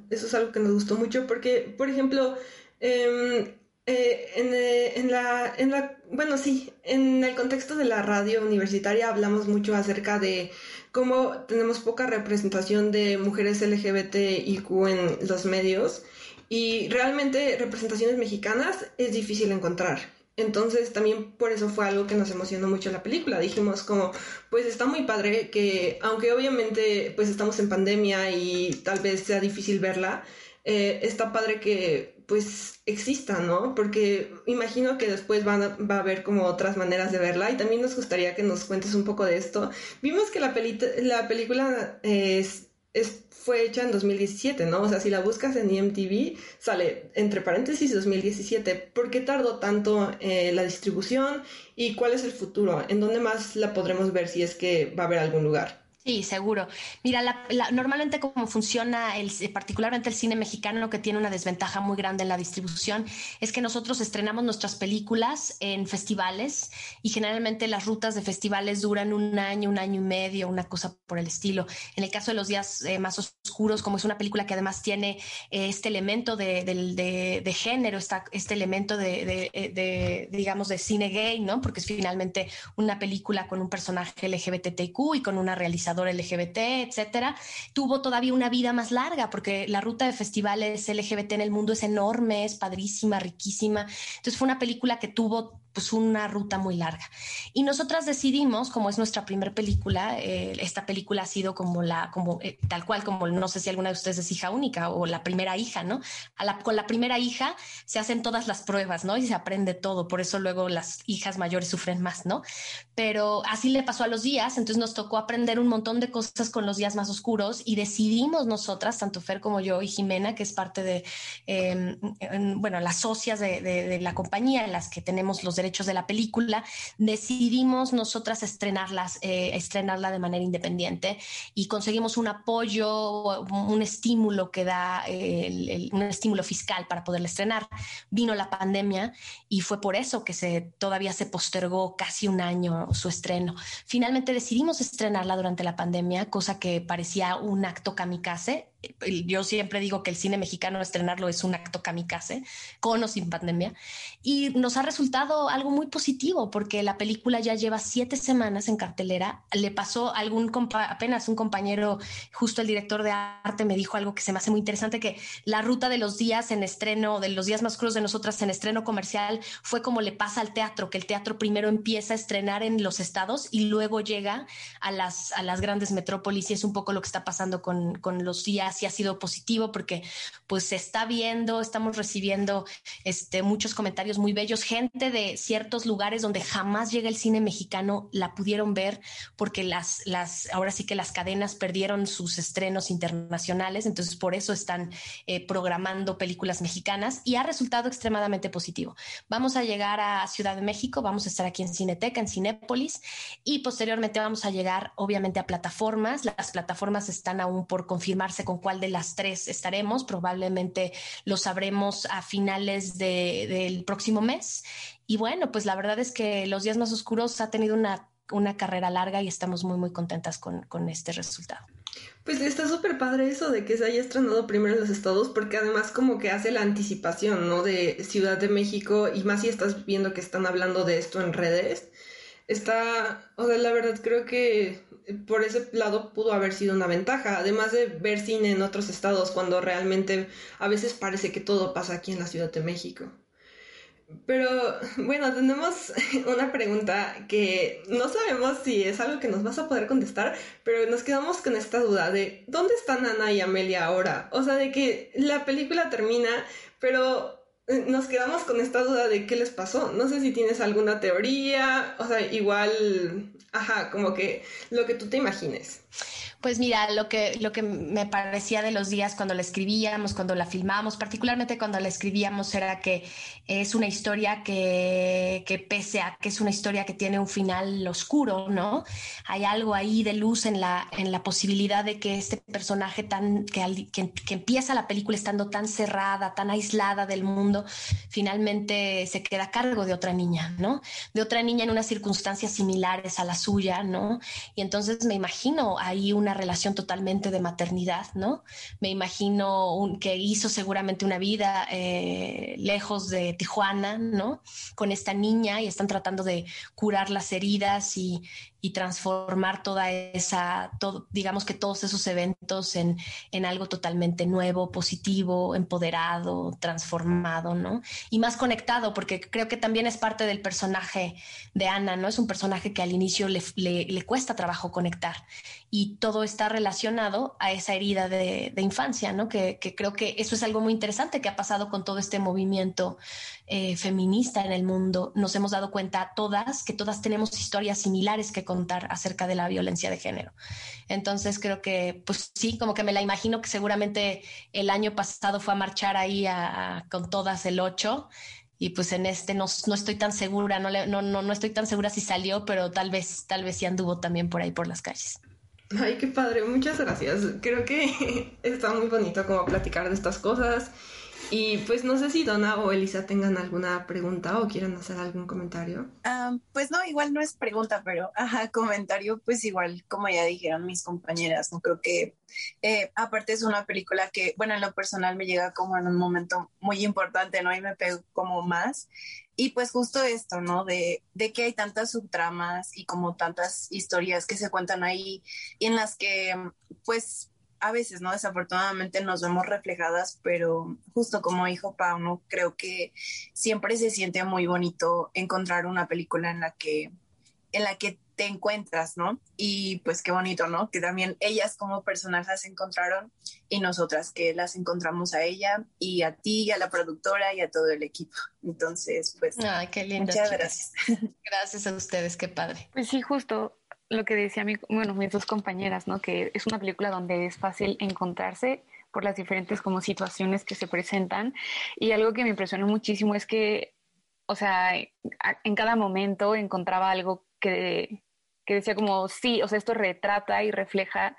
eso es algo que nos gustó mucho porque, por ejemplo, em, eh, en, eh, en, la, en la, bueno, sí, en el contexto de la radio universitaria hablamos mucho acerca de cómo tenemos poca representación de mujeres LGBTIQ en los medios y realmente representaciones mexicanas es difícil encontrar. Entonces también por eso fue algo que nos emocionó mucho la película. Dijimos como, pues está muy padre que aunque obviamente pues estamos en pandemia y tal vez sea difícil verla, eh, está padre que pues exista, ¿no? Porque imagino que después van va a haber como otras maneras de verla y también nos gustaría que nos cuentes un poco de esto. Vimos que la, la película es, fue hecha en 2017, ¿no? O sea, si la buscas en IMTV, sale entre paréntesis 2017. ¿Por qué tardó tanto eh, la distribución y cuál es el futuro? ¿En dónde más la podremos ver si es que va a haber algún lugar? Sí, seguro. Mira, normalmente como funciona el, particularmente el cine mexicano que tiene una desventaja muy grande en la distribución es que nosotros estrenamos nuestras películas en festivales y generalmente las rutas de festivales duran un año, un año y medio, una cosa por el estilo. En el caso de los días eh, más oscuros, como es una película que además tiene eh, este elemento de, género, este elemento de, digamos, de cine gay, ¿no? Porque es finalmente una película con un personaje LGBTQ y con una LGBT, etcétera, tuvo todavía una vida más larga porque la ruta de festivales LGBT en el mundo es enorme, es padrísima, riquísima. Entonces fue una película que tuvo pues una ruta muy larga. Y nosotras decidimos, como es nuestra primera película, eh, esta película ha sido como la, como eh, tal cual, como no sé si alguna de ustedes es hija única o la primera hija, ¿no? A la, con la primera hija se hacen todas las pruebas, ¿no? Y se aprende todo, por eso luego las hijas mayores sufren más, ¿no? Pero así le pasó a los días, entonces nos tocó aprender un montón de cosas con los días más oscuros y decidimos nosotras, tanto Fer como yo y Jimena, que es parte de, em, bueno, las socias de, de la compañía en las que tenemos los derechos de la película, decidimos nosotras estrenarlas, eh, estrenarla de manera independiente y conseguimos un apoyo, un estímulo que da, un estímulo fiscal para poderla estrenar. Vino la pandemia y fue por eso que se, todavía se postergó casi un año su estreno. Finalmente decidimos estrenarla durante la pandemia, cosa que parecía un acto kamikaze yo siempre digo que el cine mexicano estrenarlo es un acto kamikaze, con o sin pandemia, y nos ha resultado algo muy positivo porque la película ya lleva siete semanas en cartelera. Le pasó algún apenas un compañero, justo el director de arte, me dijo algo que se me hace muy interesante, que la ruta de los días en estreno, de los días más crudos de nosotras en estreno comercial, fue como le pasa al teatro, que el teatro primero empieza a estrenar en los estados y luego llega a las, a las grandes metrópolis y es un poco lo que está pasando con, con los días sí ha sido positivo porque pues se está viendo, estamos recibiendo este, muchos comentarios muy bellos, gente de ciertos lugares donde jamás llega el cine mexicano la pudieron ver porque las, las, ahora sí que las cadenas perdieron sus estrenos internacionales, entonces por eso están eh, programando películas mexicanas y ha resultado extremadamente positivo. Vamos a llegar a Ciudad de México, vamos a estar aquí en Cineteca, en Cinépolis y posteriormente vamos a llegar obviamente a plataformas. Las plataformas están aún por confirmarse con cuál de las tres estaremos. Probablemente lo sabremos a finales del próximo mes. Y bueno, pues la verdad es que Los Días Más Oscuros ha tenido una, una carrera larga y estamos muy, muy contentas con, con este resultado. Pues está súper padre eso de que se haya estrenado primero en los estados, porque además como que hace la anticipación, ¿no? De Ciudad de México, y más si estás viendo que están hablando de esto en redes. Está, o sea, la verdad creo que por ese lado pudo haber sido una ventaja, además de ver cine en otros estados cuando realmente a veces parece que todo pasa aquí en la Ciudad de México. Pero bueno, tenemos una pregunta que no sabemos si es algo que nos vas a poder contestar, pero nos quedamos con esta duda de ¿dónde están Ana y Amelia ahora? O sea, de que la película termina, pero eh, nos quedamos con esta duda de qué les pasó. No sé si tienes alguna teoría, o sea, igual, ajá, como que lo que tú te imagines. Pues mira, lo que, lo que me parecía de los días cuando la escribíamos, cuando la filmábamos, particularmente cuando la escribíamos, era que es una historia que, que pese a que es una historia que tiene un final oscuro, ¿no? Hay algo ahí de luz en la, en la posibilidad de que este personaje tan, que, que, que empieza la película estando tan cerrada, tan aislada del mundo, finalmente se queda a cargo de otra niña, ¿no? De otra niña en unas circunstancias similares a la suya, ¿no? Y entonces me imagino ahí una relación totalmente de maternidad, ¿no? Me imagino que hizo seguramente una vida eh, lejos de Tijuana, ¿no? Con esta niña y están tratando de curar las heridas y, y transformar toda esa, digamos que todos esos eventos en, en, algo totalmente nuevo, positivo, empoderado, transformado, ¿no? Y más conectado, porque creo que también es parte del personaje de Ana, ¿no? Es un personaje que al inicio le, le, le cuesta trabajo conectar y todo está relacionado a esa herida de, de infancia, ¿no? Que, que, creo que eso es algo muy interesante que ha pasado con todo este movimiento eh, feminista en el mundo. Nos hemos dado cuenta todas que todas tenemos historias similares que contar acerca de la violencia de género. Entonces creo que, pues sí, como que me la imagino que seguramente el año pasado fue a marchar ahí con todas el 8 y pues en este no, no estoy tan segura, no, no, no, no estoy tan segura si salió, pero tal vez, tal vez sí anduvo también por ahí por las calles. Ay, qué padre, muchas gracias. Creo que está muy bonito como platicar de estas cosas y pues no sé si Donna o Elisa tengan alguna pregunta o quieran hacer algún comentario. Pues no, igual no es pregunta, pero ajá, comentario, pues igual, como ya dijeron mis compañeras, no creo que, eh, aparte es una película que, bueno, en lo personal me llega como en un momento muy importante, ¿no? Y me pego como más. Y pues justo esto, ¿no? De, de que hay tantas subtramas y como tantas historias que se cuentan ahí y en las que, pues, a veces, ¿no? Desafortunadamente nos vemos reflejadas, pero justo como dijo Pau, ¿no? Creo que siempre se siente muy bonito encontrar una película en la que, en la que te encuentras, ¿no? Y pues qué bonito, ¿no? Que también ellas como personas se encontraron y nosotras que las encontramos a ella y a ti, y a la productora y a todo el equipo. Entonces, pues... Ay, qué lindo. Muchas gracias. Gracias a ustedes, qué padre. Pues sí, justo lo que decía mi, bueno, mis dos compañeras, ¿no? Que es una película donde es fácil encontrarse por las diferentes como situaciones que se presentan. Y algo que me impresionó muchísimo es que, o sea, en cada momento encontraba algo que, que decía como, sí, o sea, esto retrata y refleja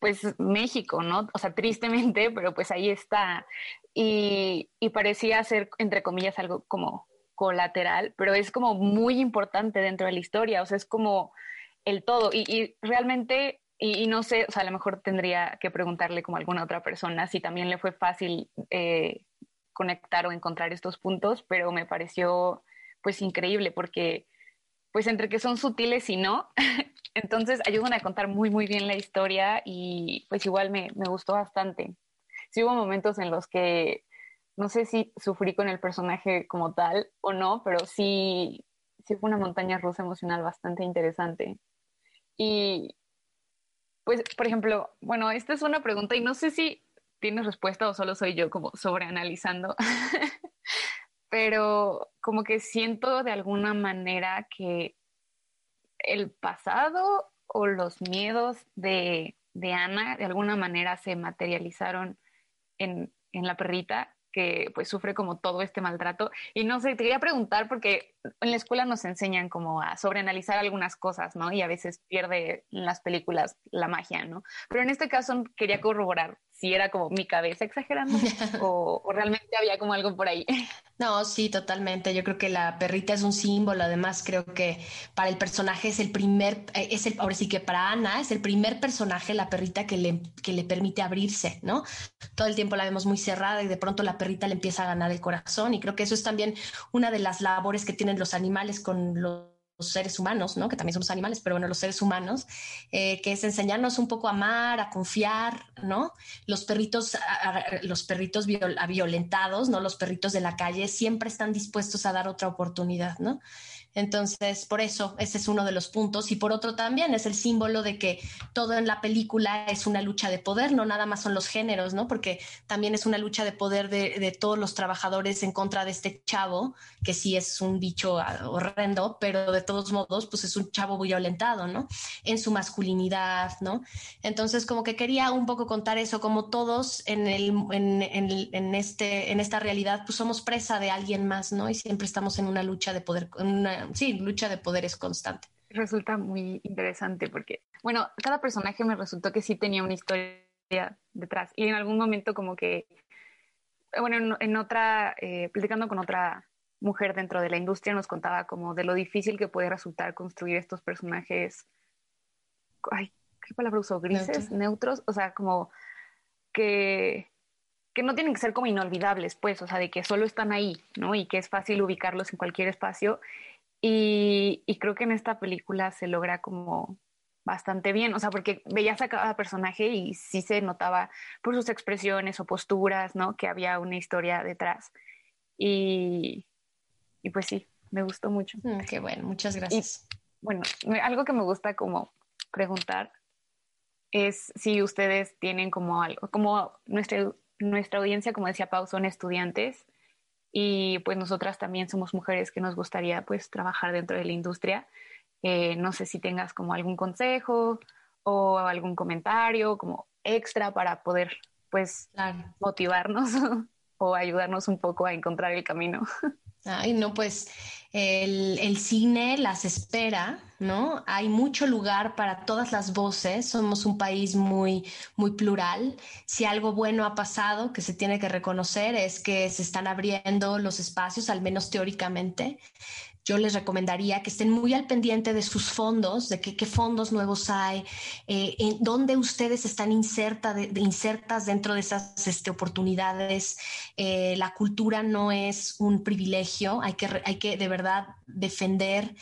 pues México, ¿no? O sea, tristemente, pero pues ahí está. Y, y parecía ser, entre comillas, algo como colateral, pero es como muy importante dentro de la historia, o sea, es como el todo. Y, realmente, y, no sé, o sea, a lo mejor tendría que preguntarle como alguna otra persona si también le fue fácil eh, conectar o encontrar estos puntos, pero me pareció pues increíble porque pues entre que son sutiles y no, entonces ayudan a contar muy muy bien la historia y pues igual me, me gustó bastante. Sí hubo momentos en los que no sé si sufrí con el personaje como tal o no, pero sí, sí fue una montaña rusa emocional bastante interesante. Y, pues, por ejemplo, bueno, esta es una pregunta y no sé si tienes respuesta o solo soy yo como sobreanalizando, pero como que siento de alguna manera que el pasado o los miedos de, de Ana de alguna manera se materializaron en, en la perrita que pues sufre como todo este maltrato. Y no sé, te quería preguntar porque en la escuela nos enseñan como a sobreanalizar algunas cosas, ¿no? Y a veces pierde en las películas la magia, ¿no? Pero en este caso quería corroborar si era como mi cabeza exagerando o, realmente había como algo por ahí. No, sí, totalmente. Yo creo que la perrita es un símbolo. Además, creo que para el personaje es el primer, eh, es el, ahora sí que para Ana es el primer personaje, la perrita que le, que le permite abrirse, ¿no? Todo el tiempo la vemos muy cerrada y de pronto la perrita le empieza a ganar el corazón. Y creo que eso es también una de las labores que tienen los animales con los seres humanos, ¿no? que también somos animales, pero bueno, los seres humanos, eh, que es enseñarnos un poco a amar, a confiar, ¿no? Los perritos, los perritos violentados, ¿no? Los perritos de la calle siempre están dispuestos a dar otra oportunidad, ¿no? Entonces, por eso, ese es uno de los puntos. Y por otro también es el símbolo de que todo en la película es una lucha de poder, no nada más son los géneros, ¿no? Porque también es una lucha de poder de, de todos los trabajadores en contra de este chavo, que sí es un bicho horrendo, pero de todos modos, pues es un chavo violentado, ¿no? En su masculinidad, ¿no? Entonces, como que quería un poco contar eso, como todos en, el, en, en, en este, en esta realidad, pues somos presa de alguien más, ¿no? Y siempre estamos en una lucha de poder, en una sí, lucha de poderes constante. Resulta muy interesante porque, bueno, cada personaje me resultó que sí tenía una historia detrás y en algún momento como que, bueno, en, otra, eh, platicando con otra mujer dentro de la industria nos contaba como de lo difícil que puede resultar construir estos personajes, ay, ¿qué palabra uso? Grises, neutros, o sea, como que que no tienen que ser como inolvidables, pues, o sea, de que solo están ahí, ¿no? Y que es fácil ubicarlos en cualquier espacio y, creo que en esta película se logra como bastante bien, o sea, porque veías a cada personaje y sí se notaba por sus expresiones o posturas, ¿no? Que había una historia detrás. Y, y pues sí, me gustó mucho. Mm, qué bueno, muchas gracias. bueno, algo que me gusta como preguntar es si ustedes tienen como algo, como nuestra, nuestra audiencia, como decía Pau, son estudiantes y pues nosotras también somos mujeres que nos gustaría pues trabajar dentro de la industria. Eh, no sé si tengas como algún consejo o algún comentario como extra para poder pues motivarnos o ayudarnos un poco a encontrar el camino. Ay, no, pues el, el, cine las espera, ¿no? Hay mucho lugar para todas las voces, somos un país muy, muy plural. Si algo bueno ha pasado que se tiene que reconocer es que se están abriendo los espacios, al menos teóricamente yo les recomendaría que estén muy al pendiente de sus fondos, de qué, fondos nuevos hay, eh, en dónde ustedes están inserta insertas dentro de esas este, oportunidades. Eh, la cultura no es un privilegio, hay que, hay que de verdad defender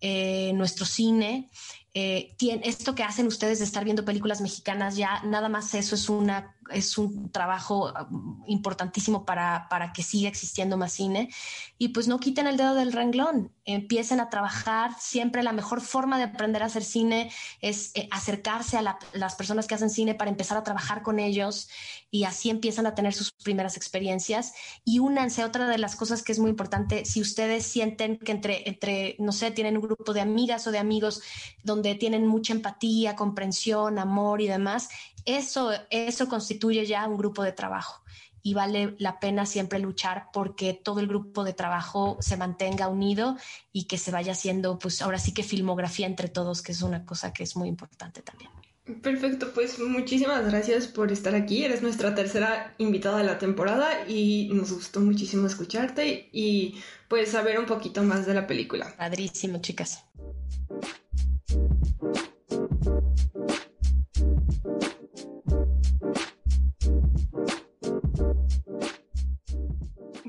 eh, nuestro cine. esto que hacen ustedes de estar viendo películas mexicanas, ya nada más eso es una es un trabajo um, importantísimo para, para, que siga existiendo más cine. Y pues no quiten el dedo del renglón, empiecen a trabajar. Siempre la mejor forma de aprender a hacer cine es eh, acercarse a las personas que hacen cine para empezar a trabajar con ellos y así empiezan a tener sus primeras experiencias. Y únanse, otra de las cosas que es muy importante, si ustedes sienten que entre, entre, no sé, tienen un grupo de amigas o de amigos donde tienen mucha empatía, comprensión, amor y demás, eso, eso constituye ya un grupo de trabajo y vale la pena siempre luchar porque todo el grupo de trabajo se mantenga unido y que se vaya haciendo, pues ahora sí que filmografía entre todos, que es una cosa que es muy importante también. Perfecto, pues muchísimas gracias por estar aquí. Eres nuestra tercera invitada de la temporada y nos gustó muchísimo escucharte y pues saber un poquito más de la película. Padrísimo, chicas.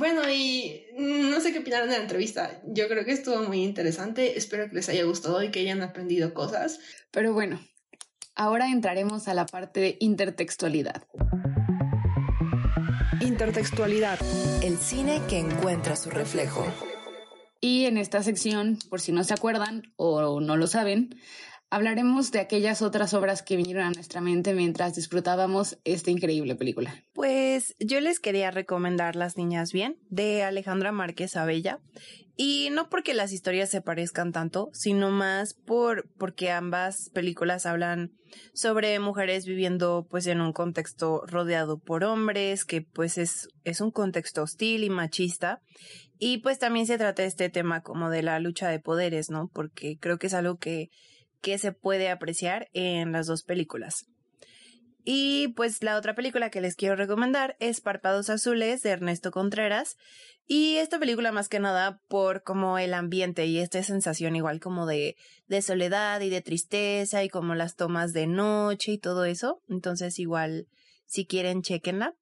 Bueno, y no sé qué opinaron de la entrevista. Yo creo que estuvo muy interesante. Espero que les haya gustado y que hayan aprendido cosas. Pero bueno, ahora entraremos a la parte de intertextualidad. Intertextualidad. El cine que encuentra su reflejo. Y en esta sección, por si no se acuerdan o no lo saben, hablaremos de aquellas otras obras que vinieron a nuestra mente mientras disfrutábamos esta increíble película. Pues yo les quería recomendar Las Niñas Bien, de Alejandra Márquez Abella. Y no porque las historias se parezcan tanto, sino más por porque ambas películas hablan sobre mujeres viviendo pues en un contexto rodeado por hombres, que pues es, es un contexto hostil y machista Y pues también se trata este tema como de la lucha de poderes, ¿no? Porque creo que es algo que, que se puede apreciar en las dos películas. Y pues la otra película que les quiero recomendar es Párpados Azules de Ernesto Contreras. Y esta película más que nada por como el ambiente y esta sensación igual como de, de soledad y de tristeza y como las tomas de noche y todo eso. Entonces igual si quieren chequenla.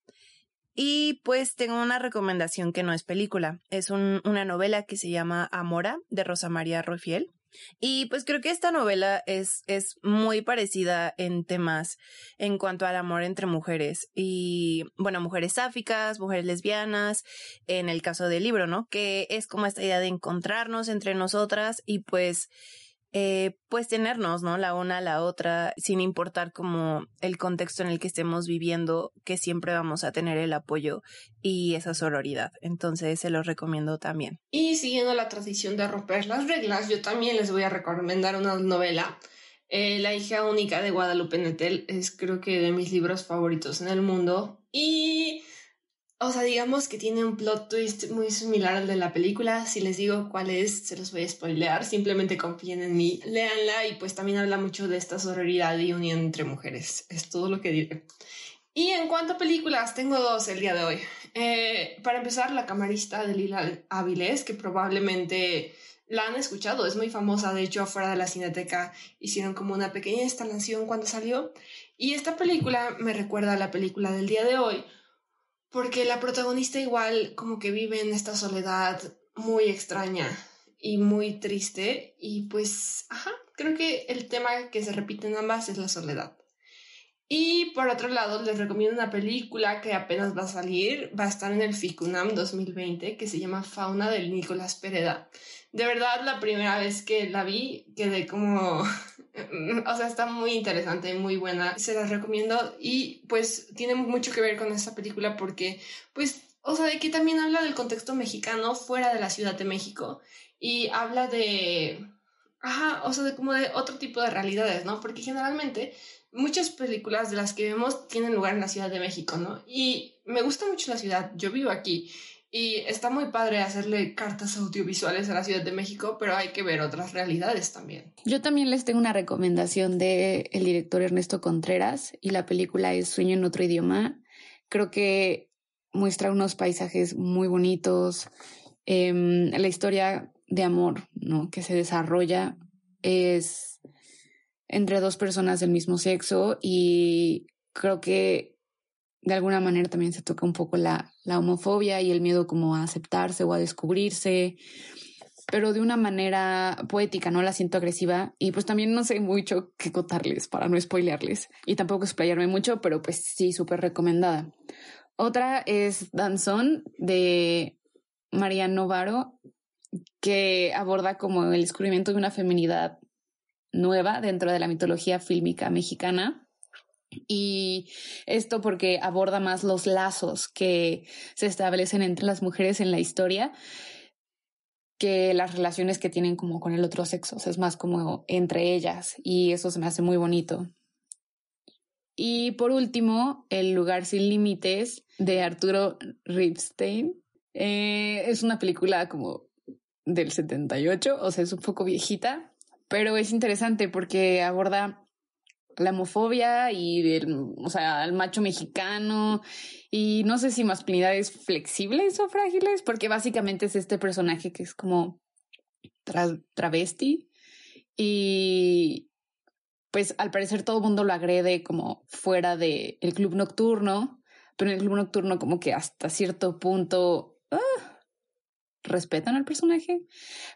Y pues tengo una recomendación que no es película, es una novela que se llama Amora de Rosa María Rufiel. Y pues creo que esta novela es, es muy parecida en temas en cuanto al amor entre mujeres y, bueno, mujeres sáficas, mujeres lesbianas, en el caso del libro, ¿no? Que es como esta idea de encontrarnos entre nosotras y pues eh, pues tenernos, ¿no? La una a la otra, sin importar como el contexto en el que estemos viviendo, que siempre vamos a tener el apoyo y esa sororidad. Entonces se los recomiendo también. Y siguiendo la tradición de romper las reglas, yo también les voy a recomendar una novela. Eh, la hija única de Guadalupe Netel es creo que de mis libros favoritos en el mundo. Y o sea, digamos que tiene un plot twist muy similar al de la película. Si les digo cuál es, se los voy a spoilear. Simplemente confíen en mí, léanla y pues también habla mucho de esta sororidad y unión entre mujeres. Es todo lo que diré. Y en cuanto a películas, tengo dos el día de hoy. Eh, para empezar, La camarista de Lila Avilés, que probablemente la han escuchado, es muy famosa. De hecho, afuera de la cineteca hicieron como una pequeña instalación cuando salió. Y esta película me recuerda a la película del día de hoy porque la protagonista igual como que vive en esta soledad muy extraña y muy triste y pues, ajá, creo que el tema que se repite en ambas es la soledad. Y por otro lado, les recomiendo una película que apenas va a salir, va a estar en el FICUNAM 2020, que se llama Fauna del Nicolás Pereda. De verdad, la primera vez que la vi, quedé como o sea, está muy interesante, muy buena. Se las recomiendo y pues tiene mucho que ver con esta película porque pues, o sea, de que también habla del contexto mexicano fuera de la Ciudad de México y habla de, ajá, o sea, de como de otro tipo de realidades, ¿no? Porque generalmente muchas películas de las que vemos tienen lugar en la Ciudad de México, ¿no? Y me gusta mucho la ciudad, yo vivo aquí y está muy padre hacerle cartas audiovisuales a la Ciudad de México, pero hay que ver otras realidades también. Yo también les tengo una recomendación de el director Ernesto Contreras y la película es Sueño en otro idioma. Creo que muestra unos paisajes muy bonitos. Em, la historia de amor ¿no? que se desarrolla es entre dos personas del mismo sexo y creo que de alguna manera también se toca un poco la, la homofobia y el miedo como a aceptarse o a descubrirse, pero de una manera poética, no la siento agresiva y pues también no sé mucho qué contarles para no spoilearles y tampoco explayarme mucho, pero pues sí, súper recomendada. Otra es Danzón de Mariano Novaro, que aborda como el descubrimiento de una feminidad nueva dentro de la mitología fílmica mexicana y esto porque aborda más los lazos que se establecen entre las mujeres en la historia que las relaciones que tienen como con el otro sexo. es más como entre ellas y eso se me hace muy bonito. Y por último, El lugar sin límites de Arturo Ripstein. Eh, es una película como del 78, o sea, es un poco viejita, pero es interesante porque aborda la homofobia y el, o sea, macho mexicano. Y no sé si masculinidades flexibles o frágiles, porque básicamente es este personaje que es como travesti. Y pues al parecer todo el mundo lo agrede como fuera del el club nocturno, pero en el club nocturno como que hasta cierto punto ah, respetan al personaje,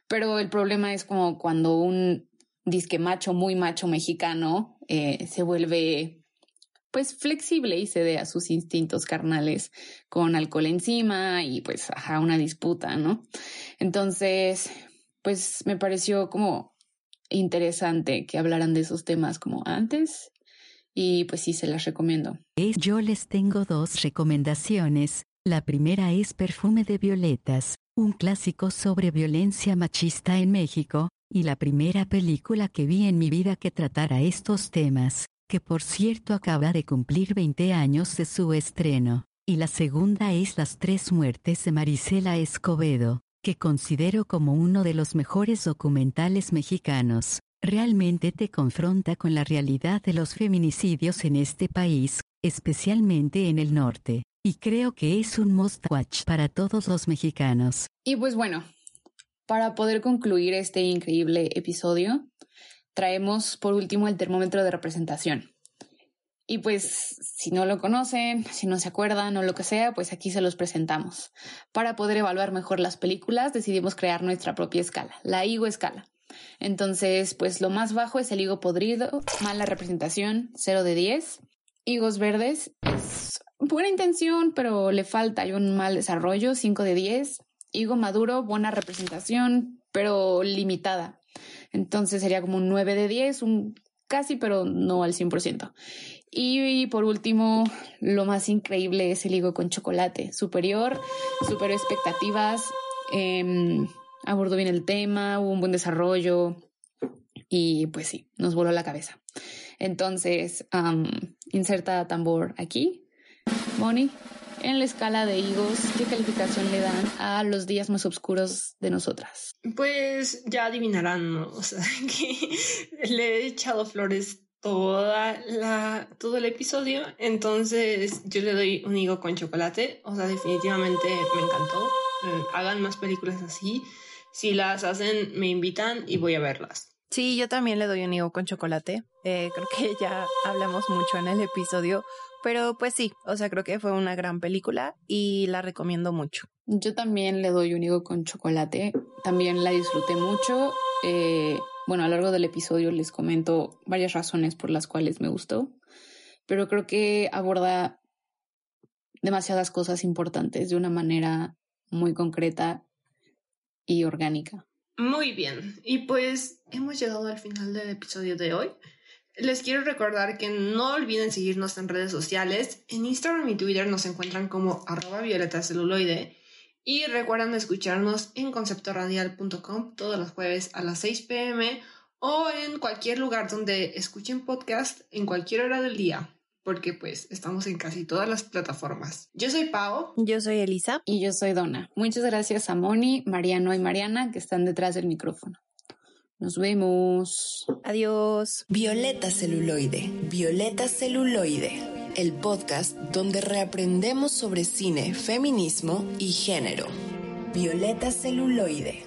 pero el problema es como cuando un disque macho, muy macho mexicano, eh, se vuelve pues flexible y cede a sus instintos carnales con alcohol encima y pues ajá, una disputa, ¿no? Entonces, pues me pareció como interesante que hablaran de esos temas como antes y pues sí, se las recomiendo. Yo les tengo dos recomendaciones. La primera es Perfume de Violetas, un clásico sobre violencia machista en México, y la primera película que vi en mi vida que tratara estos temas, que por cierto acaba de cumplir 20 años de su estreno, y la segunda es Las tres muertes de Marisela Escobedo, que considero como uno de los mejores documentales mexicanos. Realmente te confronta con la realidad de los feminicidios en este país, especialmente en el norte, y creo que es un must watch para todos los mexicanos. Y pues bueno, para poder concluir este increíble episodio, traemos por último el termómetro de representación. Y pues si no lo conocen, si no se acuerdan o lo que sea, pues aquí se los presentamos. Para poder evaluar mejor las películas decidimos crear nuestra propia escala, la higo escala. Entonces, pues lo más bajo es el higo podrido, mala representación, 0 de 10. Higos verdes es buena intención, pero le falta, hay un mal desarrollo, 5 de 10. Higo maduro, buena representación, pero limitada. Entonces sería como un 9 de 10, un casi, pero no al 100%. Y, por último, lo más increíble es el higo con chocolate. Superior, super expectativas, eh, abordó bien el tema, hubo un buen desarrollo y pues sí, nos voló la cabeza. Entonces, inserta tambor aquí. Moni, en la escala de higos, ¿qué calificación le dan a los días más oscuros de nosotras? Pues ya adivinarán, ¿no? O sea, que le he echado flores toda la, todo el episodio. Entonces yo le doy un higo con chocolate. O sea, definitivamente me encantó. Eh, hagan más películas así. Si las hacen, me invitan y voy a verlas. Sí, yo también le doy un higo con chocolate. Eh, creo que ya hablamos mucho en el episodio, pero pues sí, o sea, creo que fue una gran película y la recomiendo mucho. Yo también le doy un higo con chocolate. También la disfruté mucho. Eh, bueno, a lo largo del episodio les comento varias razones por las cuales me gustó, pero creo que aborda demasiadas cosas importantes de una manera muy concreta y orgánica. Muy bien, y pues hemos llegado al final del episodio de hoy. Les quiero recordar que no olviden seguirnos en redes sociales. En Instagram y Twitter nos encuentran como arroba violeta celuloide y recuerden escucharnos en conceptoradial.com todos los jueves a las 6 pm o en cualquier lugar donde escuchen podcast en cualquier hora del día, porque pues estamos en casi todas las plataformas. Yo soy Pau. Yo soy Elisa. Y yo soy Donna. Muchas gracias a Moni, Mariano y Mariana que están detrás del micrófono. Nos vemos. Adiós. Violeta Celuloide. Violeta Celuloide el podcast donde reaprendemos sobre cine, feminismo y género. Violeta Celuloide.